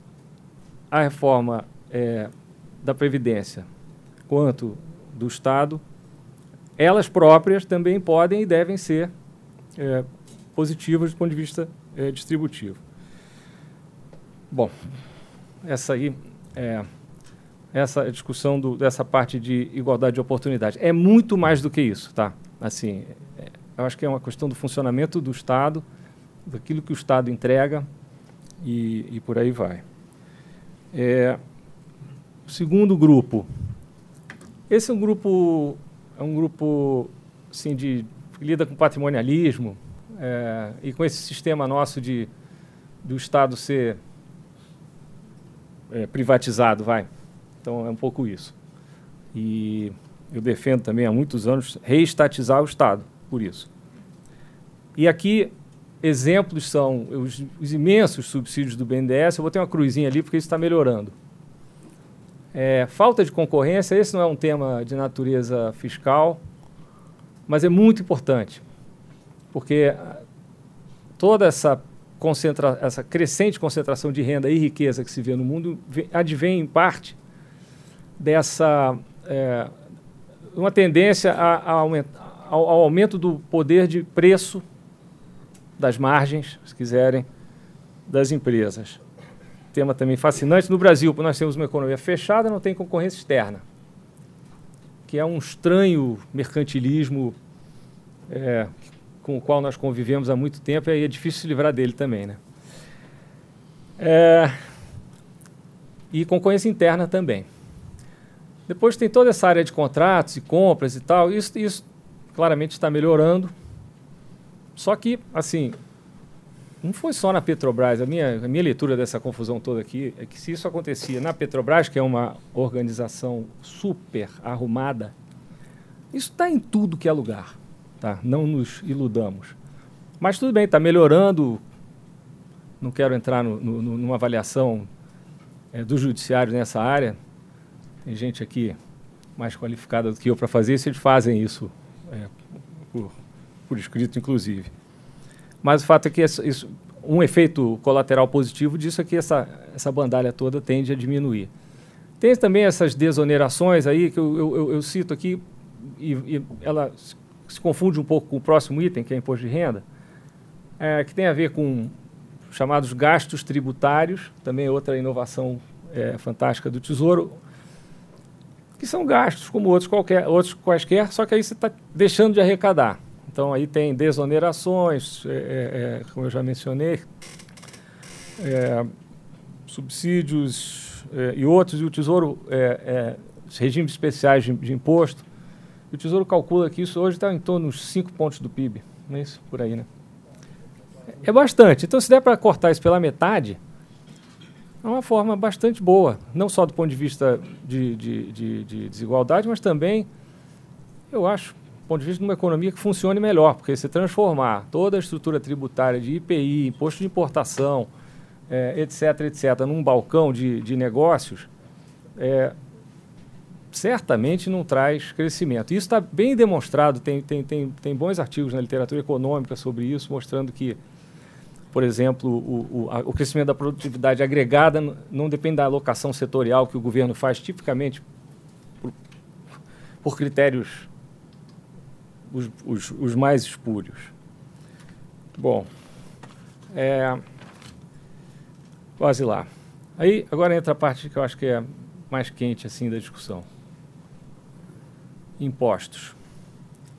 a reforma é, da Previdência quanto do Estado, elas próprias também podem e devem ser é, positivas do ponto de vista é, distributivo. Bom, essa aí é essa discussão do, dessa parte de igualdade de oportunidade. É muito mais do que isso, tá? Assim, é, eu acho que é uma questão do funcionamento do Estado, daquilo que o Estado entrega e, e por aí vai. É, o segundo grupo esse é um grupo, é um grupo assim, de, que lida com patrimonialismo é, e com esse sistema nosso de do Estado ser é, privatizado, vai. Então é um pouco isso. E eu defendo também há muitos anos reestatizar o Estado, por isso. E aqui exemplos são os, os imensos subsídios do BNDES. Eu vou ter uma cruzinha ali porque isso está melhorando. É, falta de concorrência, esse não é um tema de natureza fiscal, mas é muito importante, porque toda essa, concentra essa crescente concentração de renda e riqueza que se vê no mundo advém, em parte, dessa é, uma tendência a, a aumentar, ao, ao aumento do poder de preço das margens, se quiserem, das empresas tema também fascinante. No Brasil, nós temos uma economia fechada, não tem concorrência externa, que é um estranho mercantilismo é, com o qual nós convivemos há muito tempo e é difícil se livrar dele também. Né? É, e concorrência interna também. Depois tem toda essa área de contratos e compras e tal. Isso, isso claramente está melhorando. Só que, assim, não foi só na Petrobras. A minha, a minha leitura dessa confusão toda aqui é que se isso acontecia na Petrobras, que é uma organização super arrumada, isso está em tudo que é lugar. Tá? Não nos iludamos. Mas tudo bem, está melhorando. Não quero entrar no, no, numa avaliação é, do judiciário nessa área. Tem gente aqui mais qualificada do que eu para fazer isso, eles fazem isso é, por, por escrito, inclusive. Mas o fato é que isso, um efeito colateral positivo disso é que essa, essa bandalha toda tende a diminuir. Tem também essas desonerações aí que eu, eu, eu cito aqui, e, e, ela se confunde um pouco com o próximo item, que é imposto de renda, é, que tem a ver com chamados gastos tributários, também outra inovação é, fantástica do Tesouro, que são gastos como outros, qualquer, outros quaisquer, só que aí você está deixando de arrecadar. Então aí tem desonerações, é, é, é, como eu já mencionei, é, subsídios é, e outros, e o Tesouro, regimes especiais de, de, imposto. E o Tesouro calcula que isso hoje está em torno dos 5 pontos do PIB, não é isso? Por aí, né? É bastante. Então, se der para cortar isso pela metade, é uma forma bastante boa, não só do ponto de vista de, de, de, de desigualdade, mas também, eu acho, ponto de vista de uma economia que funcione melhor, porque se transformar toda a estrutura tributária de IPI, imposto de importação, é, etc., etc., num balcão de, de negócios, é, certamente não traz crescimento. Isso está bem demonstrado, tem, tem, tem, tem bons artigos na literatura econômica sobre isso, mostrando que por exemplo, o, o, a, o, crescimento da produtividade agregada não depende da alocação setorial que o governo faz tipicamente por, por critérios os, os, os, mais espúrios. Bom, é, quase lá. Aí agora entra a parte que eu acho que é mais quente assim da discussão. Impostos.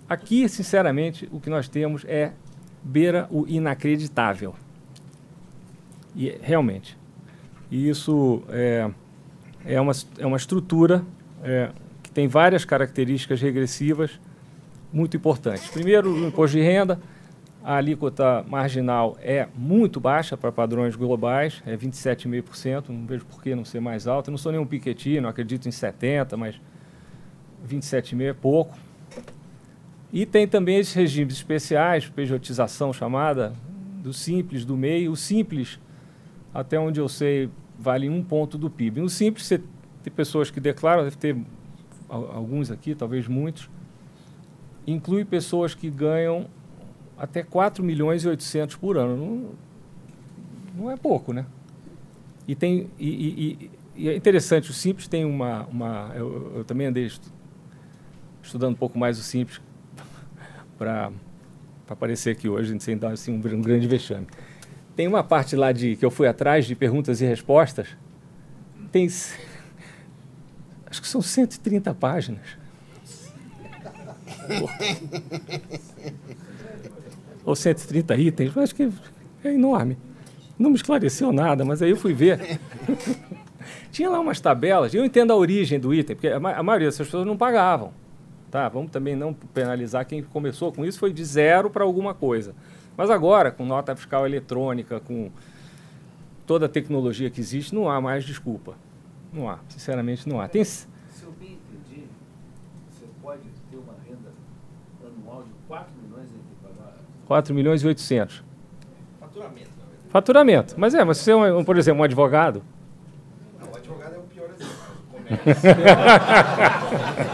Aqui, sinceramente, o que nós temos é beira o inacreditável. E realmente. E isso é, é, uma, é uma estrutura é, que tem várias características regressivas muito importantes. Primeiro, o imposto de renda, a alíquota marginal é muito baixa para padrões globais, é 27,5%, não vejo por que não ser mais alta. não sou nenhum piquetinho, não acredito em 70%, mas 27,5% é pouco. E tem também esses regimes especiais, pejotização chamada, do simples, do meio. O simples, até onde eu sei, vale um ponto do PIB. No simples, você tem pessoas que declaram, deve ter alguns aqui, talvez muitos, inclui pessoas que ganham até 4 milhões e 800 por ano. Não, não é pouco, né? E, tem, e, e, e, é interessante, o Simples tem uma... uma eu, eu também andei estu, estudando um pouco mais o Simples, para aparecer aqui hoje, sem dar assim, um, um, grande vexame. Tem uma parte lá de que eu fui atrás de perguntas e respostas. Tem. Acho que são 130 páginas. Ou 130 itens, acho que é enorme. Não me esclareceu nada, mas aí eu fui ver. Tinha lá umas tabelas, eu entendo a origem do item, porque a, maioria dessas pessoas não pagavam. Tá? Vamos também não penalizar quem começou com isso, foi de zero para alguma coisa. Mas agora, com nota fiscal eletrônica, com toda a tecnologia que existe, não há mais desculpa. Não há, sinceramente não há. Tem... Se eu bem entendi, você pode renda anual de 4 milhões e 4 milhões e 800. Faturamento. Faturamento. Mas é, mas se você é, um, por exemplo, um advogado... Não, o advogado é o pior exemplo.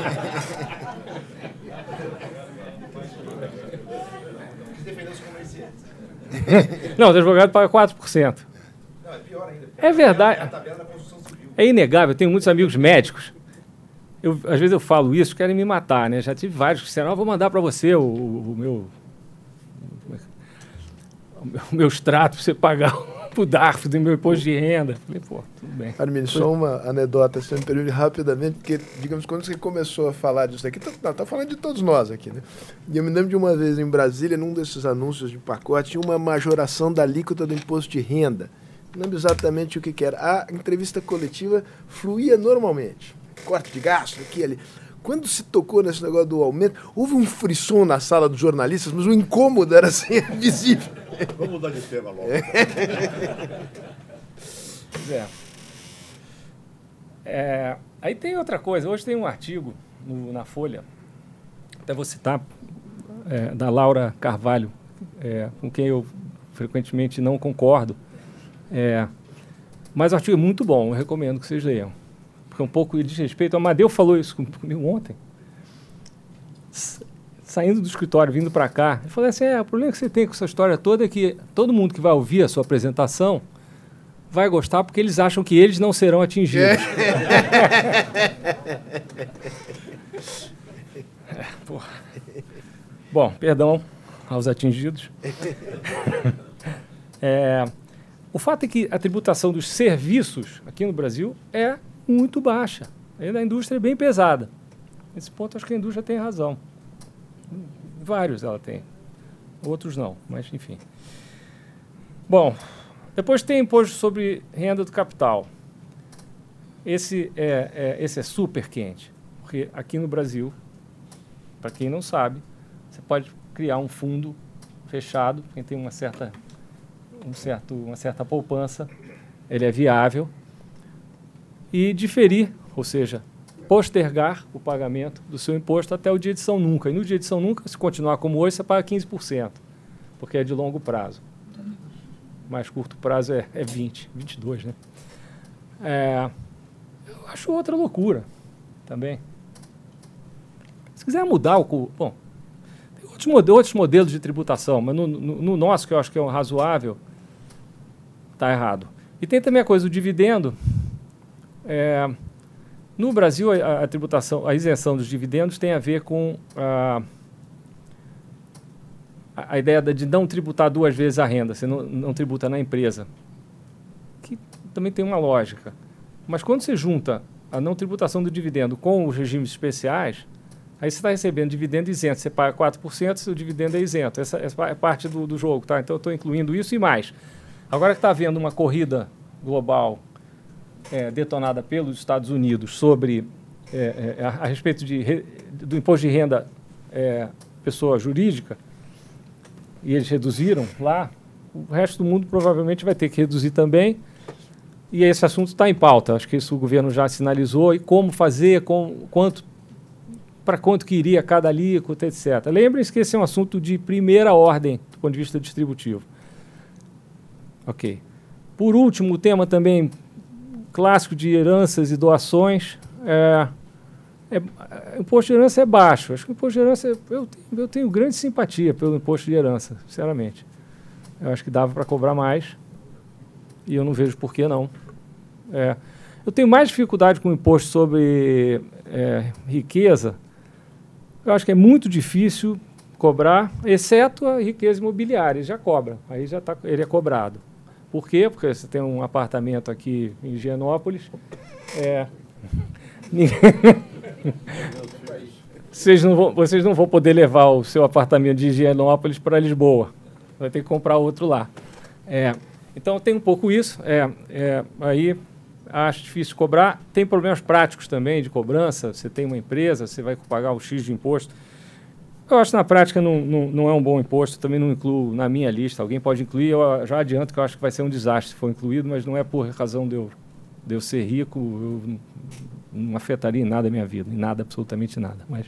não, o advogado paga 4%. Não, é pior ainda. É verdade. É inegável, eu tenho muitos amigos médicos. Eu, às vezes eu falo isso, querem me matar, né? Já tive vários que disseram, vou mandar para você o, o, o, meu o meu extrato para você pagar o DARF do meu imposto de renda. Falei, pô, tudo bem. Armin, só uma anedota, se permite rapidamente, porque, digamos, quando você começou a falar disso aqui, tá, tá falando de todos nós aqui, né? E eu me lembro de uma vez em Brasília, num desses anúncios de pacote, tinha uma majoração da alíquota do imposto de renda. Não lembro exatamente o que, que era. A entrevista coletiva fluía normalmente. Corte de gasto, aqui ali quando se tocou nesse negócio do aumento, houve um frisson na sala dos jornalistas, mas o incômodo era assim, visível. Vamos mudar de tema logo. é. É, aí tem outra coisa. Hoje tem um artigo no, na Folha, até vou citar, é, da Laura Carvalho, é, com quem eu frequentemente não concordo. É, mas o artigo é muito bom, eu recomendo que vocês leiam porque um pouco de respeito. O Amadeu falou isso comigo ontem. Saindo do escritório, vindo para cá, eu falei assim: é, o problema que você tem com essa história toda é que todo mundo que vai ouvir a sua apresentação vai gostar porque eles acham que eles não serão atingidos. é, Bom, perdão aos atingidos. É, o fato é que a tributação dos serviços aqui no Brasil é muito baixa. A indústria é bem pesada. Nesse ponto, acho que a indústria tem razão. Vários ela tem. Outros não, mas enfim. Bom, depois tem imposto sobre renda do capital. Esse é, é, esse é super quente, porque aqui no Brasil, para quem não sabe, você pode criar um fundo fechado, quem tem uma certa, um certo, uma certa poupança, ele é viável, e diferir, ou seja, postergar o pagamento do seu imposto até o dia de São Nunca. E no dia de São Nunca, se continuar como hoje, você paga 15%, porque é de longo prazo. Mais curto prazo é, é 20, 22, né? É, eu acho outra loucura também. Se quiser mudar o... Bom, tem outros, modelos, outros modelos de tributação, mas no, no, no nosso, que eu acho que é um razoável, está errado. E tem também a coisa do dividendo. É, no Brasil, a, a, tributação, a isenção dos dividendos tem a ver com a, a ideia de não tributar duas vezes a renda, você não, não tributa na empresa, que também tem uma lógica. Mas quando você junta a não tributação do dividendo com os regimes especiais, aí você está recebendo dividendo isento, você paga 4%, o dividendo é isento. Essa, essa é parte do, do jogo, tá? Então eu estou incluindo isso e mais. Agora que está havendo uma corrida global é, detonada pelos Estados Unidos sobre é, é, a, a, respeito de, do imposto de renda é, pessoa jurídica, e eles reduziram lá, o resto do mundo provavelmente vai ter que reduzir também. E esse assunto está em pauta. Acho que isso o governo já sinalizou. E como fazer, com, quanto, para quanto que iria cada alíquota, etc. Lembrem-se que esse é um assunto de primeira ordem do ponto de vista distributivo. Ok. Por último, o tema também clássico de heranças e doações. É, é, o imposto de herança é baixo. Acho que o imposto de herança, eu, tenho, eu tenho grande simpatia pelo imposto de herança, sinceramente. Eu acho que dava para cobrar mais e eu não vejo por que não. É, eu tenho mais dificuldade com o imposto sobre é, riqueza. Eu acho que é muito difícil cobrar, exceto a riqueza imobiliária, já cobra, aí já tá, ele é cobrado. Por quê? Porque você tem um apartamento aqui em Higienópolis. É, vocês, não vão, vocês não vão poder levar o seu apartamento de Higienópolis para Lisboa. Vai ter que comprar outro lá. É, então tem um pouco isso. É, é, aí acho difícil cobrar. Tem problemas práticos também de cobrança. Você tem uma empresa, você vai pagar o X de imposto. Eu acho que na prática não, não, não, é um bom imposto, também não incluo na minha lista. Alguém pode incluir, eu já adianto que eu acho que vai ser um desastre se for incluído, mas não é por razão de eu, de eu ser rico, eu não, afetaria em nada a minha vida, em nada, absolutamente nada. Mas...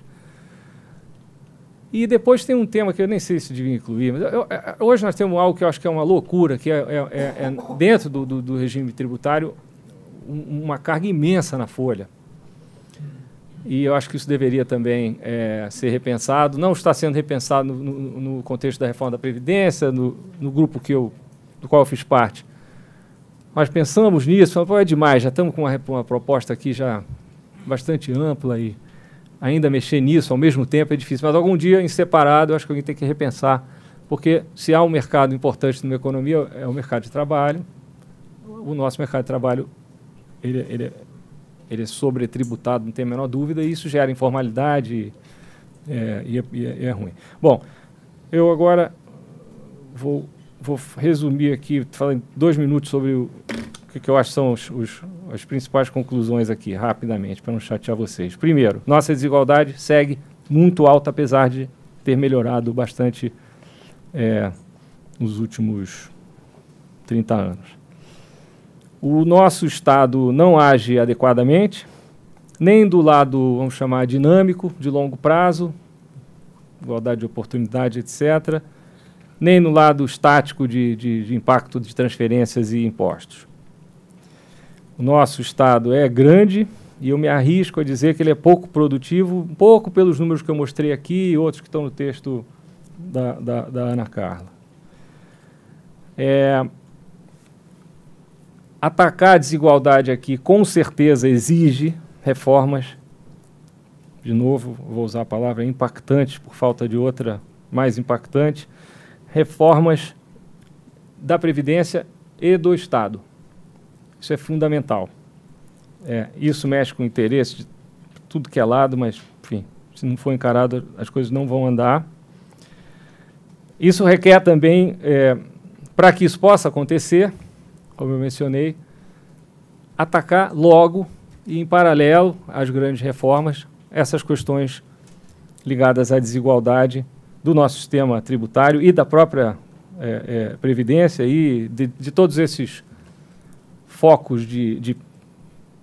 E depois tem um tema que eu nem sei se devia incluir, mas eu, eu, hoje nós temos algo que eu acho que é uma loucura, que é, é, é, é dentro do, do, do regime tributário, um, uma carga imensa na folha e eu acho que isso deveria também é, ser repensado. Não está sendo repensado no, no, no contexto da reforma da Previdência, no, no, grupo que eu, do qual eu fiz parte. Nós pensamos nisso, falamos, é demais, já estamos com uma, uma, proposta aqui já bastante ampla e ainda mexer nisso ao mesmo tempo é difícil. Mas algum dia, em separado, eu acho que alguém tem que repensar, porque se há um mercado importante numa economia, é o mercado de trabalho. O nosso mercado de trabalho ele, ele ele é sobretributado, não tem a menor dúvida, e isso gera informalidade é, e, é, e, é, é, ruim. Bom, eu agora vou, vou resumir aqui, falando dois minutos sobre o que, que eu acho são os, os, as principais conclusões aqui, rapidamente, para não chatear vocês. Primeiro, nossa desigualdade segue muito alta, apesar de ter melhorado bastante é, nos últimos 30 anos o nosso Estado não age adequadamente, nem do lado, vamos chamar, dinâmico, de longo prazo, igualdade de oportunidade, etc., nem no lado estático de, de, de impacto de transferências e impostos. O nosso Estado é grande e eu me arrisco a dizer que ele é pouco produtivo, um pouco pelos números que eu mostrei aqui e outros que estão no texto da, da, da Ana Carla. É, Atacar a desigualdade aqui, com certeza, exige reformas. De novo, vou usar a palavra impactantes por falta de outra mais impactante. Reformas da Previdência e do Estado. Isso é fundamental. É, isso mexe com o interesse de tudo que é lado, mas, enfim, se não for encarado, as coisas não vão andar. Isso requer também, é, para que isso possa acontecer, como eu mencionei, atacar logo e em paralelo às grandes reformas essas questões ligadas à desigualdade do nosso sistema tributário e da própria é, é, previdência e de, de, todos esses focos de, de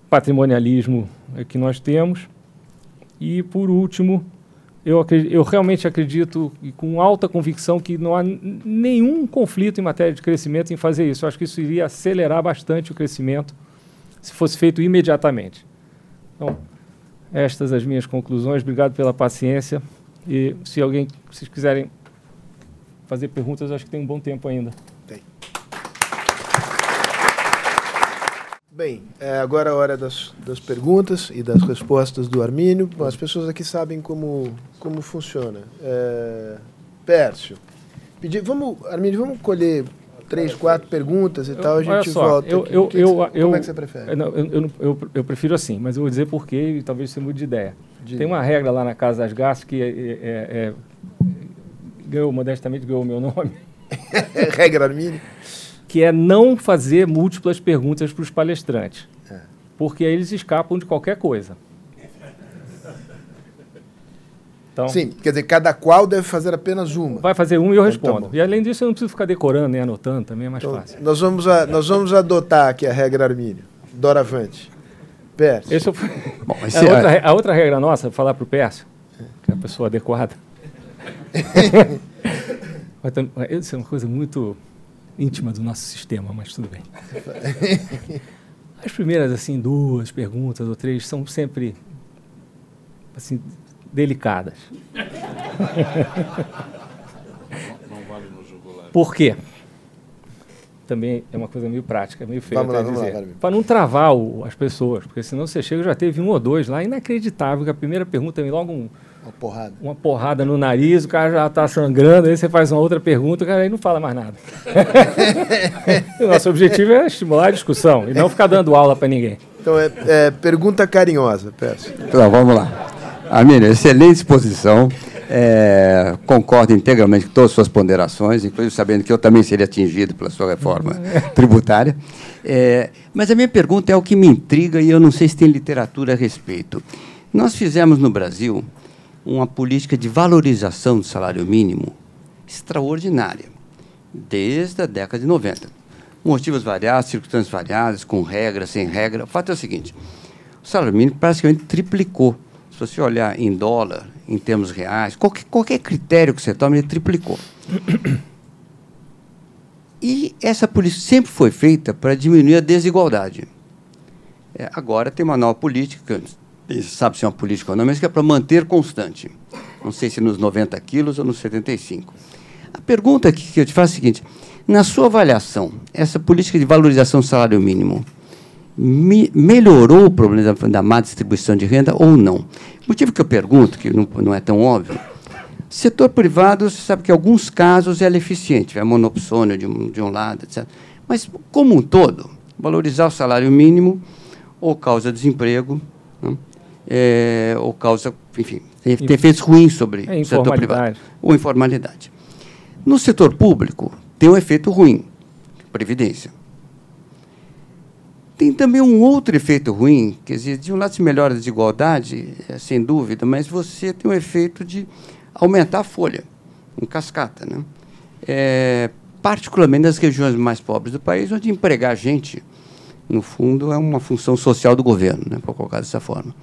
patrimonialismo eh, que nós temos. E, por último, eu, eu, realmente acredito e com alta convicção que não há nenhum conflito em matéria de crescimento em fazer isso. Eu acho que isso iria acelerar bastante o crescimento se fosse feito imediatamente. Então, estas as minhas conclusões. Obrigado pela paciência. E se alguém, se quiserem fazer perguntas, acho que tem um bom tempo ainda. Bem, é agora a hora das, das perguntas e das respostas do Armínio. Bom, as pessoas aqui sabem como, como funciona. É, Pércio, pedi, vamos, Armínio, vamos colher três, quatro perguntas e eu, tal, a gente só, volta. Eu, eu, eu, como é que você prefere? Não, eu, eu, eu, prefiro assim, mas eu vou dizer por quê e talvez você mude de ideia. De... Tem uma regra lá na Casa das Gastas que é, é, é, ganhou, modestamente, ganhou o meu nome. regra Armínio? Que é não fazer múltiplas perguntas para os palestrantes. É. Porque aí eles escapam de qualquer coisa. Então, Sim, quer dizer, cada qual deve fazer apenas uma. Vai fazer uma e eu então, tá respondo. Tá e além disso, eu não preciso ficar decorando nem anotando, também é mais então, fácil. Nós vamos, a, nós vamos adotar aqui a regra Armínio. Doravante. Pércio. Esse eu... Bom, a, é outra, a outra regra nossa, falar para o Pércio, que é a pessoa adequada. Isso é uma coisa muito íntima do nosso sistema, mas tudo bem. As primeiras, assim, duas perguntas ou três são sempre, assim, delicadas. Por quê? Também é uma coisa meio prática, meio feia vamos lá, dizer. Para não travar o, as pessoas, porque senão você chega, já teve um ou dois lá, inacreditável, que a primeira pergunta vem logo um, uma porrada. Uma porrada no nariz, o cara já está sangrando, aí você faz uma outra pergunta, o cara aí não fala mais nada. o nosso objetivo é estimular a discussão e não ficar dando aula para ninguém. Então, é, é, pergunta carinhosa, peço. Então, vamos lá. Amília, excelente exposição. É, concordo integralmente com todas as suas ponderações, inclusive sabendo que eu também seria atingido pela sua reforma tributária. É, mas a minha pergunta é o que me intriga e eu não sei se tem literatura a respeito. Nós fizemos no Brasil uma política de valorização do salário mínimo extraordinária, desde a década de 90. Motivos variados, circunstâncias variadas, com regra, sem regra. O fato é o seguinte: o salário mínimo praticamente triplicou se você olhar em dólar, em termos reais, qualquer, qualquer critério que você tome, ele triplicou. E essa política sempre foi feita para diminuir a desigualdade. É, agora tem uma nova política, sabe se é uma política não, é para manter constante. Não sei se nos 90 quilos ou nos 75. A pergunta que eu te faço é a seguinte: na sua avaliação, essa política de valorização do salário mínimo me melhorou o problema da, da, má distribuição de renda ou não? O motivo que eu pergunto, que não, não é tão óbvio, setor privado, você sabe que em alguns casos ela é eficiente, é monopsônio de um, de um lado, etc. Mas, como um todo, valorizar o salário mínimo ou causa desemprego, né? É, ou causa, enfim, tem, efeitos ruins sobre é, o setor privado. Ou informalidade. No setor público, tem um efeito ruim, previdência. Tem também um outro efeito ruim, quer dizer, de um lado se melhora a desigualdade, é, sem dúvida, mas você tem um efeito de aumentar a folha, em cascata. Né? É, particularmente nas regiões mais pobres do país, onde empregar gente, no fundo, é uma função social do governo, né, por colocar dessa forma.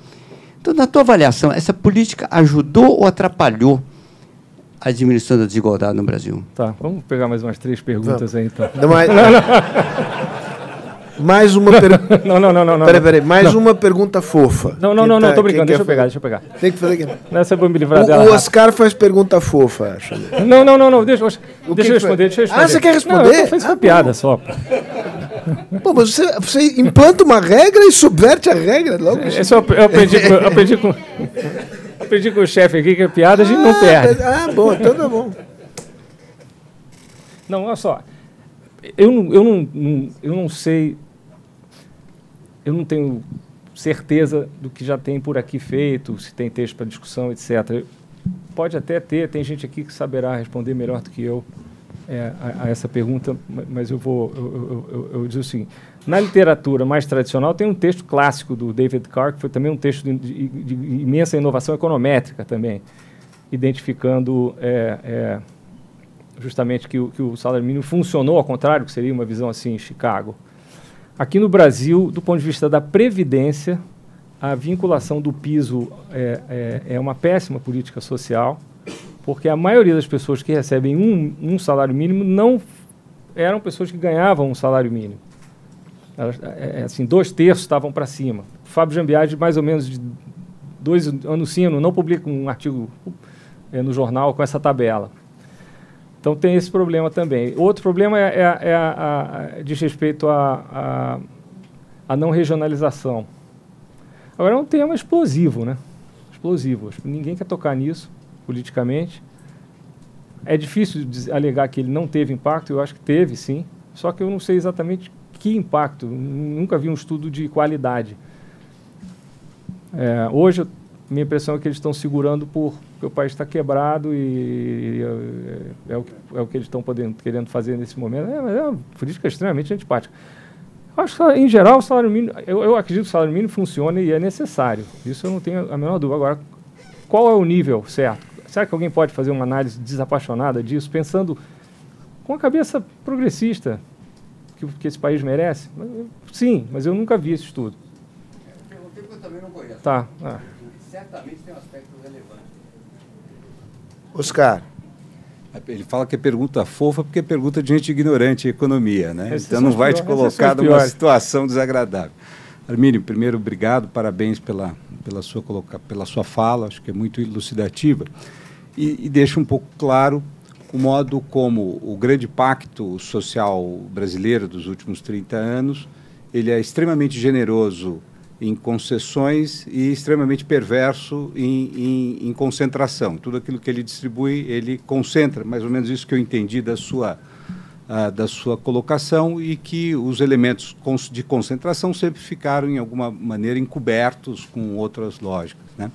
Então, na tua avaliação, essa política ajudou ou atrapalhou a diminuição da desigualdade no Brasil? Tá, vamos pegar mais umas três perguntas não. aí, então. Não, mas... não, não. Mais uma pergunta. não, não, não, não. Peraí, peraí. Mais não. uma pergunta fofa. Não, não, não, tá, não, tô brincando. Deixa eu pegar, deixa eu pegar. Tem que fazer aqui. Nessa eu me livrar o, dela. O Oscar rápido. faz pergunta fofa, acho. Não, não, não, não. Deixa, deixa eu responder, deixa eu responder. Ah, você quer responder? Não, eu fiz uma ah, piada bom. só. Pô, mas você, você implanta uma regra e subverte a regra logo. Isso eu, eu aprendi, eu aprendi com. aprendi com o chefe aqui que a piada a gente ah, não perde. Ah, bom, então tá bom. Não, olha só. Eu não, eu não, eu não sei eu não tenho certeza do que já tem por aqui feito, se tem texto para discussão, etc. Pode até ter, tem gente aqui que saberá responder melhor do que eu é, a, a, essa pergunta, mas eu vou eu, eu, eu, eu dizer o seguinte: na literatura mais tradicional tem um texto clássico do David Carr, que foi também um texto de, de, de imensa inovação econométrica também, identificando é, é, justamente que o, que o salário mínimo funcionou ao contrário, que seria uma visão assim em Chicago. Aqui no Brasil, do ponto de vista da previdência, a vinculação do piso é, é, é uma péssima política social, porque a maioria das pessoas que recebem um, um salário mínimo não eram pessoas que ganhavam um salário mínimo. Elas, é, é assim, dois terços estavam para cima. O Fábio Jambiade, mais ou menos de dois anos sim, não publica um artigo é, no jornal com essa tabela. Então tem esse problema também. Outro problema é, é, é a, a, diz respeito à não regionalização. Agora é um tema explosivo, né? Explosivo. Ninguém quer tocar nisso politicamente. É difícil alegar que ele não teve impacto, eu acho que teve sim, só que eu não sei exatamente que impacto. Nunca vi um estudo de qualidade. É, hoje, minha impressão é que eles estão segurando por porque o país está quebrado e, e é, é, o que, é o que eles estão querendo fazer nesse momento. É, é uma política extremamente antipática. Acho que, em geral, o salário mínimo, eu, eu acredito que o salário mínimo funciona e é necessário. Isso eu não tenho a menor dúvida. Agora, qual é o nível certo? Será que alguém pode fazer uma análise desapaixonada disso, pensando com a cabeça progressista que, que esse país merece? Sim, mas eu nunca vi esse estudo. Eu também não conheço. Tá. Ah. Certamente tem um aspecto relevante. Oscar. Ele fala que é pergunta fofa porque é pergunta de gente ignorante em economia, né? então não vai te colocar numa situação desagradável. Armínio, primeiro, obrigado, parabéns pela, pela, sua, pela sua fala, acho que é muito elucidativa. E, e deixa um pouco claro o modo como o grande pacto social brasileiro dos últimos 30 anos, ele é extremamente generoso em concessões e extremamente perverso em, em, em, concentração. Tudo aquilo que ele distribui, ele concentra, mais ou menos isso que eu entendi da sua, uh, da sua colocação, e que os elementos de concentração sempre ficaram, em alguma maneira, encobertos com outras lógicas. Né?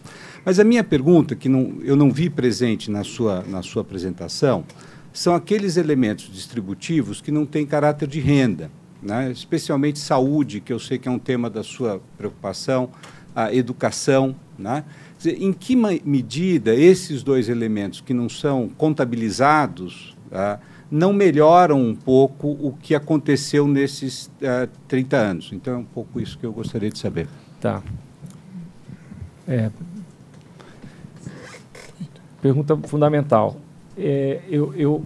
Mas a minha pergunta, que não, eu não vi presente na sua, na sua apresentação, são aqueles elementos distributivos que não têm caráter de renda né? especialmente saúde, que eu sei que é um tema da sua preocupação, a educação. Né? Dizer, em que medida esses dois elementos que não são contabilizados tá? não melhoram um pouco o que aconteceu nesses uh, 30 anos? Então é um pouco isso que eu gostaria de saber. Tá. É. Pergunta fundamental. É, eu, eu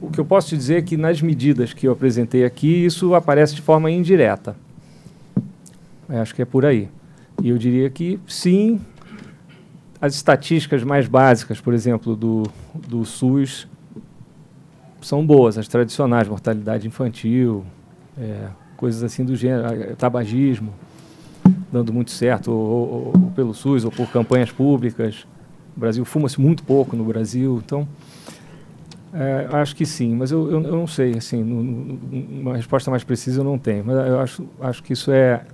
o que eu posso te dizer é que nas medidas que eu apresentei aqui, isso aparece de forma indireta. Eu acho que é por aí. E eu diria que sim, as estatísticas mais básicas, por exemplo, do, do SUS, são boas, as tradicionais, mortalidade infantil, é, coisas assim do gênero, tabagismo, dando muito certo, ou, ou, ou pelo SUS, ou por campanhas públicas. O Brasil fuma-se muito pouco no Brasil, então é, acho que sim, mas eu, eu, eu não sei, assim, no, no, uma resposta mais precisa eu não tenho. Mas eu acho, acho que isso é,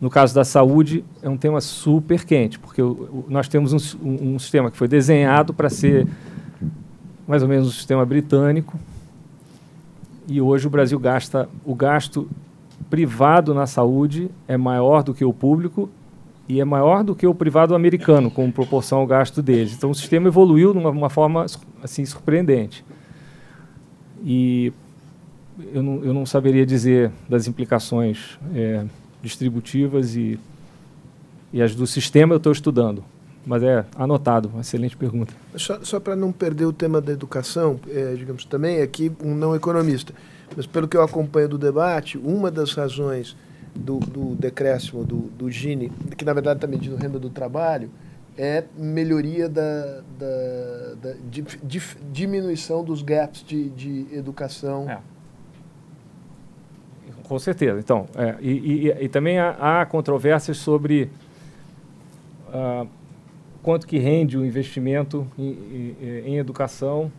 no caso da saúde, é um tema super quente, porque o, nós temos um, um, um, sistema que foi desenhado para ser mais ou menos um sistema britânico, e hoje o Brasil gasta, o gasto privado na saúde é maior do que o público e é maior do que o privado americano, com proporção ao gasto deles. Então o sistema evoluiu de uma, forma assim surpreendente. E eu não, eu não saberia dizer das implicações é, distributivas e, e as do sistema eu estou estudando. Mas é anotado, uma excelente pergunta. Só, só para não perder o tema da educação, é, digamos, também aqui um não economista, mas pelo que eu acompanho do debate, uma das razões do, do decréscimo do, do Gini, que na verdade está medindo renda do trabalho, é melhoria da, da, da di, di, diminuição dos gaps de, de educação. É. Com certeza. Então, é, e, e, e, também há, há controvérsias sobre uh, quanto que rende o investimento em, em, em educação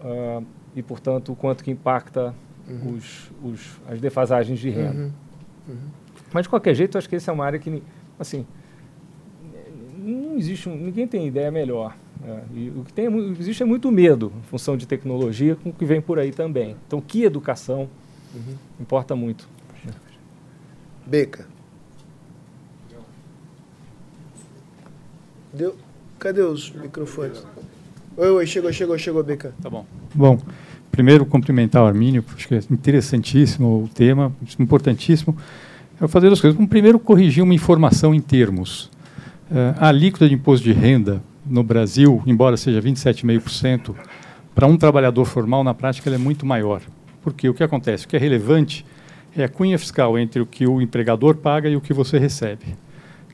uh, e, portanto, quanto que impacta uhum. os, os, as defasagens de renda. Uhum. Uhum. Mas, de qualquer jeito, acho que essa é uma área que, assim, não existe, um, ninguém tem ideia melhor. É, e o que tem, existe é muito medo em função de tecnologia, com o que vem por aí também. Então, que educação uhum. importa muito. Beca. Deu? Cadê os microfones? Oi, oi, chegou, chegou, chegou, Beca. Tá bom. Bom, primeiro cumprimentar o Armínio, acho que é interessantíssimo o tema, importantíssimo. Eu vou fazer duas coisas. Um, primeiro, corrigir uma informação em termos. Uh, a alíquota de imposto de renda no Brasil, embora seja 27,5%, para um trabalhador formal, na prática, ela é muito maior. Porque o que acontece? O que é relevante é a cunha fiscal entre o que o empregador paga e o que você recebe.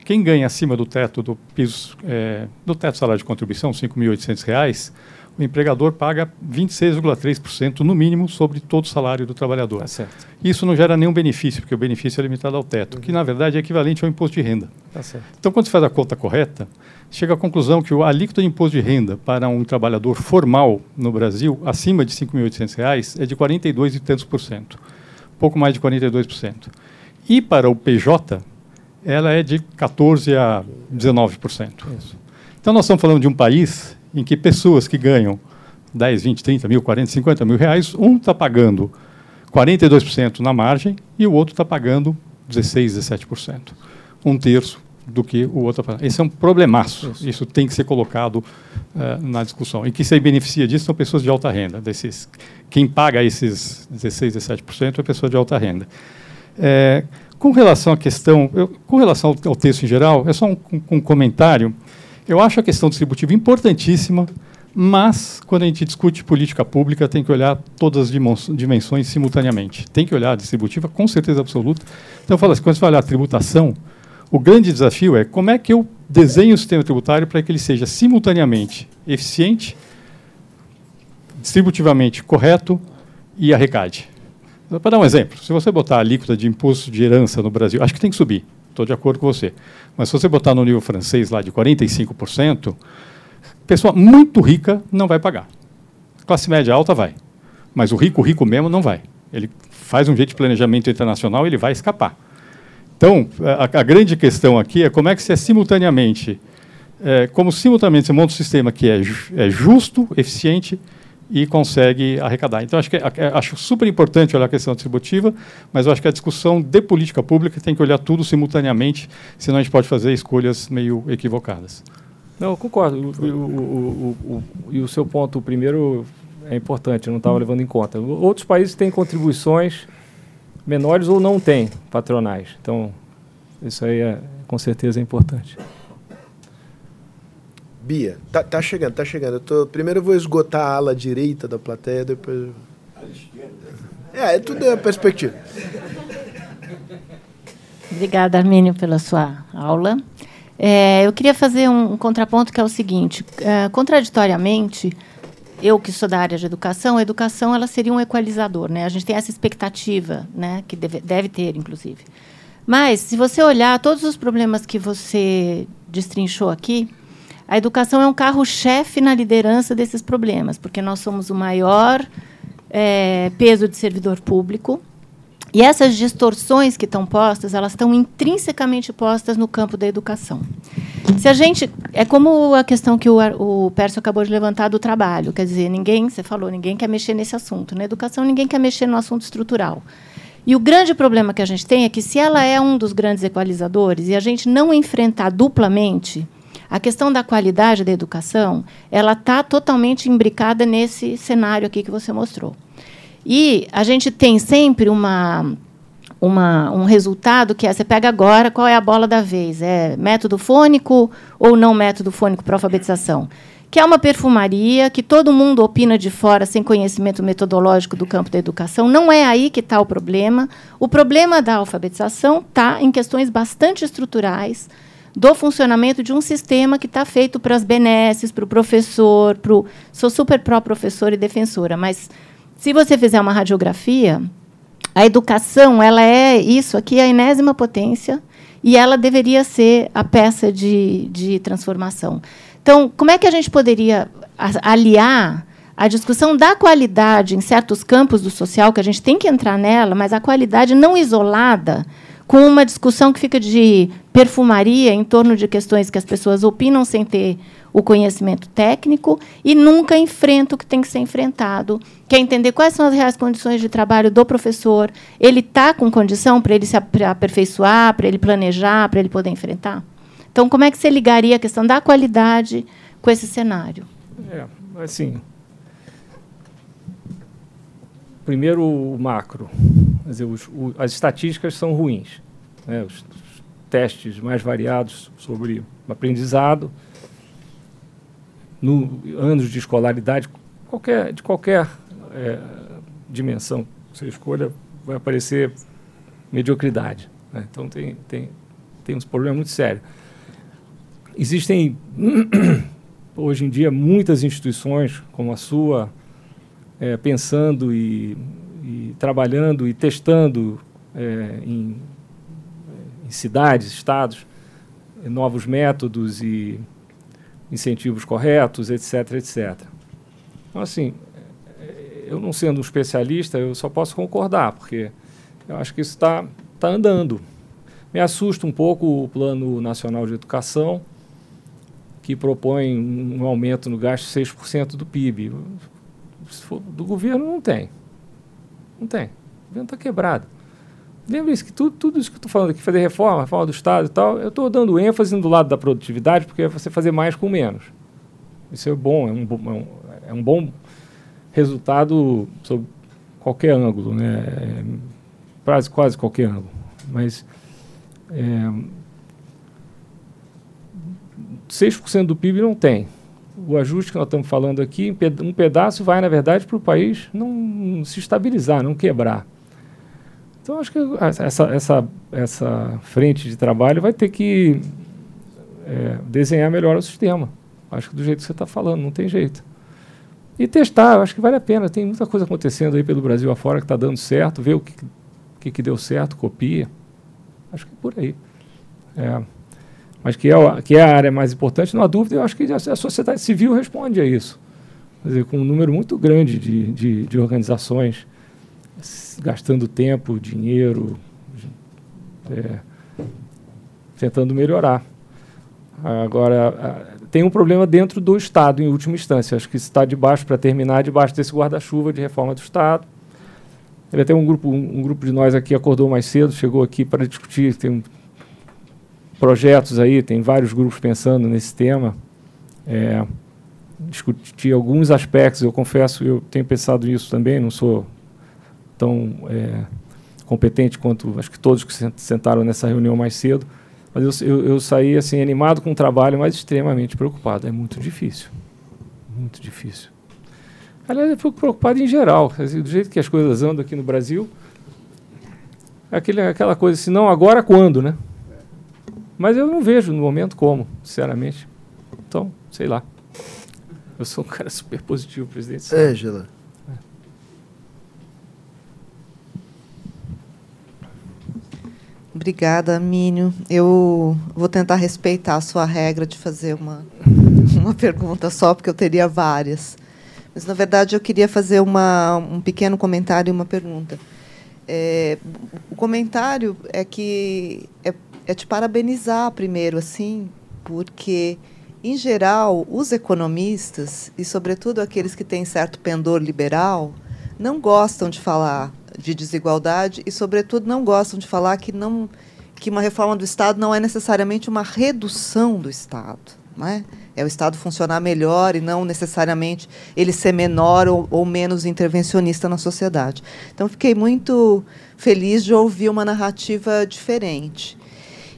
Quem ganha acima do teto do piso, é, do teto salário de contribuição, R$ 5.800, o empregador paga 26,3% no mínimo sobre todo o salário do trabalhador. Tá Isso não gera nenhum benefício, porque o benefício é limitado ao teto, uhum. que na verdade é equivalente ao imposto de renda. Tá então, quando você faz a conta correta, chega à conclusão que o alíquota de imposto de renda para um trabalhador formal no Brasil, acima de R$ 5.800, é de 42 e tantos por cento, pouco mais de 42%. E para o PJ, ela é de 14 a 19%. Isso. Então nós estamos falando de um país em que pessoas que ganham 10, 20, 30 mil, 40, 50 mil reais, um está pagando 42% na margem e o outro está pagando 16, 17%. Um terço do que o outro está. Esse é um problemaço. Isso, Isso tem que ser colocado uh, na discussão. E que se beneficia disso são pessoas de alta renda. Desses, quem paga esses 16, 17% é pessoa de alta renda. É, com relação à questão, eu, com relação ao, ao, texto em geral, é só um, um, comentário. Eu acho a questão distributiva importantíssima, mas quando a gente discute política pública, tem que olhar todas as dimensões simultaneamente. Tem que olhar a distributiva com certeza absoluta. Então, eu falo assim, quando você vai olhar a tributação, o grande desafio é como é que eu desenho o sistema tributário para que ele seja simultaneamente eficiente, distributivamente correto e arrecade. Para dar um exemplo, se você botar a alíquota de imposto de herança no Brasil, acho que tem que subir, estou de acordo com você. Mas se você botar no nível francês lá de 45%, pessoa muito rica não vai pagar. Classe média alta vai. Mas o rico, rico mesmo, não vai. Ele faz um jeito de planejamento internacional ele vai escapar. Então, a, a, grande questão aqui é como é que você é simultaneamente, é, como simultaneamente você monta um sistema que é, é justo, eficiente e consegue arrecadar. Então, acho, que, acho super importante olhar a questão distributiva, mas acho que a discussão de política pública tem que olhar tudo simultaneamente, senão a gente pode fazer escolhas meio equivocadas. Não, eu concordo. O, o, o, e o seu ponto primeiro é importante, eu não estava levando em conta. Outros países têm contribuições menores ou não têm patronais. Então, isso aí é, com certeza é importante. Bia, tá, tá chegando, tá chegando. Eu tô, primeiro eu vou esgotar a ala direita da plateia, depois. É, é tudo a perspectiva. Obrigada, Armínio, pela sua aula. É, eu queria fazer um, um, contraponto que é o seguinte: é, contraditoriamente, eu que sou da área de educação, a educação ela seria um equalizador, né? A gente tem essa expectativa, né, que deve, deve ter, inclusive. Mas se você olhar todos os problemas que você destrinchou aqui, a educação é um carro-chefe na liderança desses problemas, porque nós somos o maior é, peso de servidor público. E essas distorções que estão postas, elas estão intrinsecamente postas no campo da educação. Se a gente é como a questão que o, o Pércio acabou de levantar do trabalho, quer dizer, ninguém, você falou, ninguém quer mexer nesse assunto. Na educação, ninguém quer mexer no assunto estrutural. E o grande problema que a gente tem é que se ela é um dos grandes equalizadores e a gente não enfrentar duplamente a questão da qualidade da educação, ela está totalmente imbricada nesse cenário aqui que você mostrou. E a gente tem sempre uma, uma, um resultado que é, você pega agora, qual é a bola da vez? É método fônico ou não método fônico para alfabetização? Que é uma perfumaria, que todo mundo opina de fora sem conhecimento metodológico do campo da educação. Não é aí que está o problema. O problema da alfabetização está em questões bastante estruturais, do funcionamento de um sistema que está feito para as benesses, para o professor, pro... sou super pró-professora e defensora, mas se você fizer uma radiografia, a educação ela é isso aqui, a enésima potência, e ela deveria ser a peça de, de transformação. Então, como é que a gente poderia aliar a discussão da qualidade em certos campos do social, que a gente tem que entrar nela, mas a qualidade não isolada com uma discussão que fica de perfumaria em torno de questões que as pessoas opinam sem ter o conhecimento técnico e nunca enfrenta o que tem que ser enfrentado, que é entender quais são as reais condições de trabalho do professor. Ele está com condição para ele se aperfeiçoar, para ele planejar, para ele poder enfrentar? Então, como é que você ligaria a questão da qualidade com esse cenário? É, assim, primeiro o macro. Dizer, os, o, as estatísticas são ruins. Né? Os, os, testes mais variados sobre aprendizado, no anos de escolaridade, qualquer, de qualquer é, dimensão que você escolha, vai aparecer mediocridade. Né? Então tem, tem, tem uns problemas muito sérios. Existem, hoje em dia, muitas instituições como a sua, é, pensando e, e, trabalhando e testando é, em, em, cidades, estados, novos métodos e incentivos corretos, etc, etc. Então, assim, eu não sendo um especialista, eu só posso concordar, porque eu acho que isso está tá andando. Me assusta um pouco o Plano Nacional de Educação, que propõe um aumento no gasto de 6% do PIB. do governo não tem. Não tem. O governo está quebrado. Lembre-se que tudo, tudo isso que eu estou falando aqui, fazer reforma, reforma do Estado e tal, eu estou dando ênfase do lado da produtividade, porque é você fazer mais com menos. Isso é bom, é um, é um, é um bom resultado sob qualquer ângulo, né? É, quase, quase qualquer ângulo. Mas é, 6% do PIB não tem. O ajuste que nós estamos falando aqui, um pedaço vai, na verdade, para o país não se estabilizar, não quebrar. Então, acho que essa, essa, essa frente de trabalho vai ter que é, desenhar melhor o sistema. Acho que do jeito que você está falando, não tem jeito. E testar, acho que vale a pena. Tem muita coisa acontecendo aí pelo Brasil afora que está dando certo, ver o que, que, que, deu certo, copia. Acho que é por aí. É. Mas que é, que é a área mais importante, não há dúvida, eu acho que a, sociedade civil responde a isso. Quer dizer, com um número muito grande de, de, de organizações gastando tempo, dinheiro, é, tentando melhorar. Agora, tem um problema dentro do Estado, em última instância. Acho que está debaixo, para terminar, debaixo desse guarda-chuva de reforma do Estado. Ele até um grupo, um, um, grupo de nós aqui acordou mais cedo, chegou aqui para discutir, tem projetos aí, tem vários grupos pensando nesse tema. É, discutir alguns aspectos, eu confesso, eu tenho pensado nisso também, não sou tão é, competente quanto acho que todos que sentaram nessa reunião mais cedo, mas eu, eu, eu, saí assim animado com o trabalho, mas extremamente preocupado. É muito difícil, muito difícil. Aliás, eu fico preocupado em geral, do jeito que as coisas andam aqui no Brasil. É aquele, aquela coisa assim, não agora quando, né? Mas eu não vejo no momento como, sinceramente. Então, sei lá. Eu sou um cara super positivo, presidente. Ângela. Obrigada, Mínio. Eu vou tentar respeitar a sua regra de fazer uma, uma pergunta só, porque eu teria várias. Mas, na verdade, eu queria fazer uma, um pequeno comentário e uma pergunta. É, o comentário é que é, é te parabenizar primeiro, assim, porque, em geral, os economistas, e sobretudo aqueles que têm certo pendor liberal, não gostam de falar de desigualdade e, sobretudo, não gostam de falar que, não, que uma reforma do Estado não é necessariamente uma redução do Estado. Não é? é o Estado funcionar melhor e não necessariamente ele ser menor ou, ou menos intervencionista na sociedade. Então, fiquei muito feliz de ouvir uma narrativa diferente.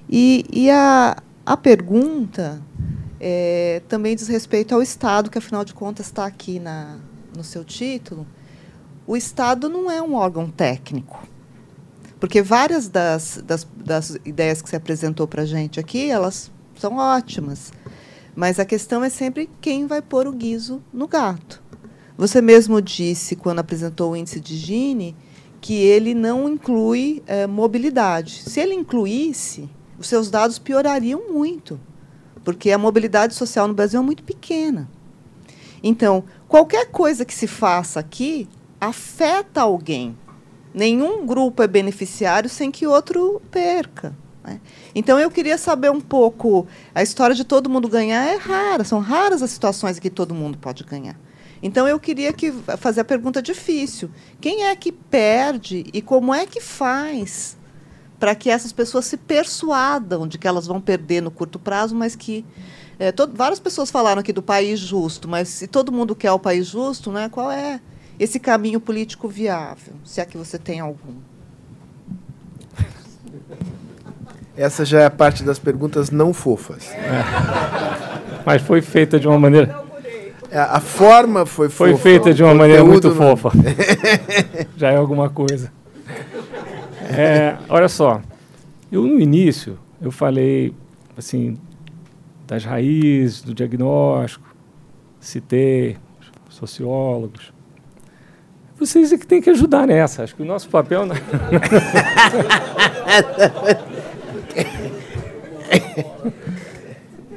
E, e a, a pergunta é, também diz respeito ao Estado, que afinal de contas está aqui na, no seu título o Estado não é um órgão técnico. Porque várias das, das, das ideias que você apresentou para a gente aqui, elas são ótimas. Mas a questão é sempre quem vai pôr o guiso no gato. Você mesmo disse, quando apresentou o índice de Gini, que ele não inclui é, mobilidade. Se ele incluísse, os seus dados piorariam muito, porque a mobilidade social no Brasil é muito pequena. Então, qualquer coisa que se faça aqui afeta alguém. Nenhum grupo é beneficiário sem que outro perca. Né? Então eu queria saber um pouco. A história de todo mundo ganhar é rara, são raras as situações em que todo mundo pode ganhar. Então eu queria que, fazer a pergunta difícil: quem é que perde e como é que faz para que essas pessoas se persuadam de que elas vão perder no curto prazo, mas que é, todo, várias pessoas falaram aqui do país justo, mas se todo mundo quer o país justo, né, qual é esse caminho político viável, se é que você tem algum. Essa já é a parte das perguntas não fofas. É. Mas foi feita de uma maneira. É, a forma foi Foi fofa, feita de uma maneira muito não. fofa. já é alguma coisa. É, olha só, eu no início eu falei assim das raízes do diagnóstico, citei sociólogos. Vocês é que têm que ajudar nessa. Acho que o nosso papel. Não...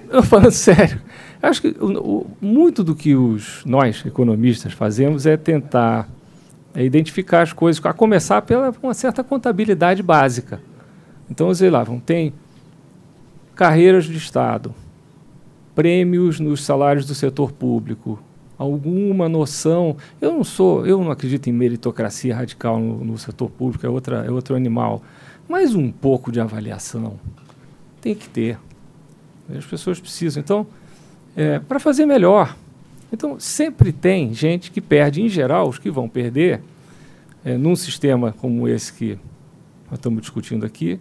eu falando sério. Acho que o, o, muito do que os nós economistas fazemos é tentar é identificar as coisas, a começar pela uma certa contabilidade básica. Então, sei lá, tem carreiras de Estado, prêmios nos salários do setor público, alguma noção. Eu não sou, eu não acredito em meritocracia radical no, no setor público, é, outra, é outro animal. Mas um pouco de avaliação tem que ter. As pessoas precisam. Então, é, para fazer melhor. Então, sempre tem gente que perde, em geral, os que vão perder, é, num sistema como esse que nós estamos discutindo aqui,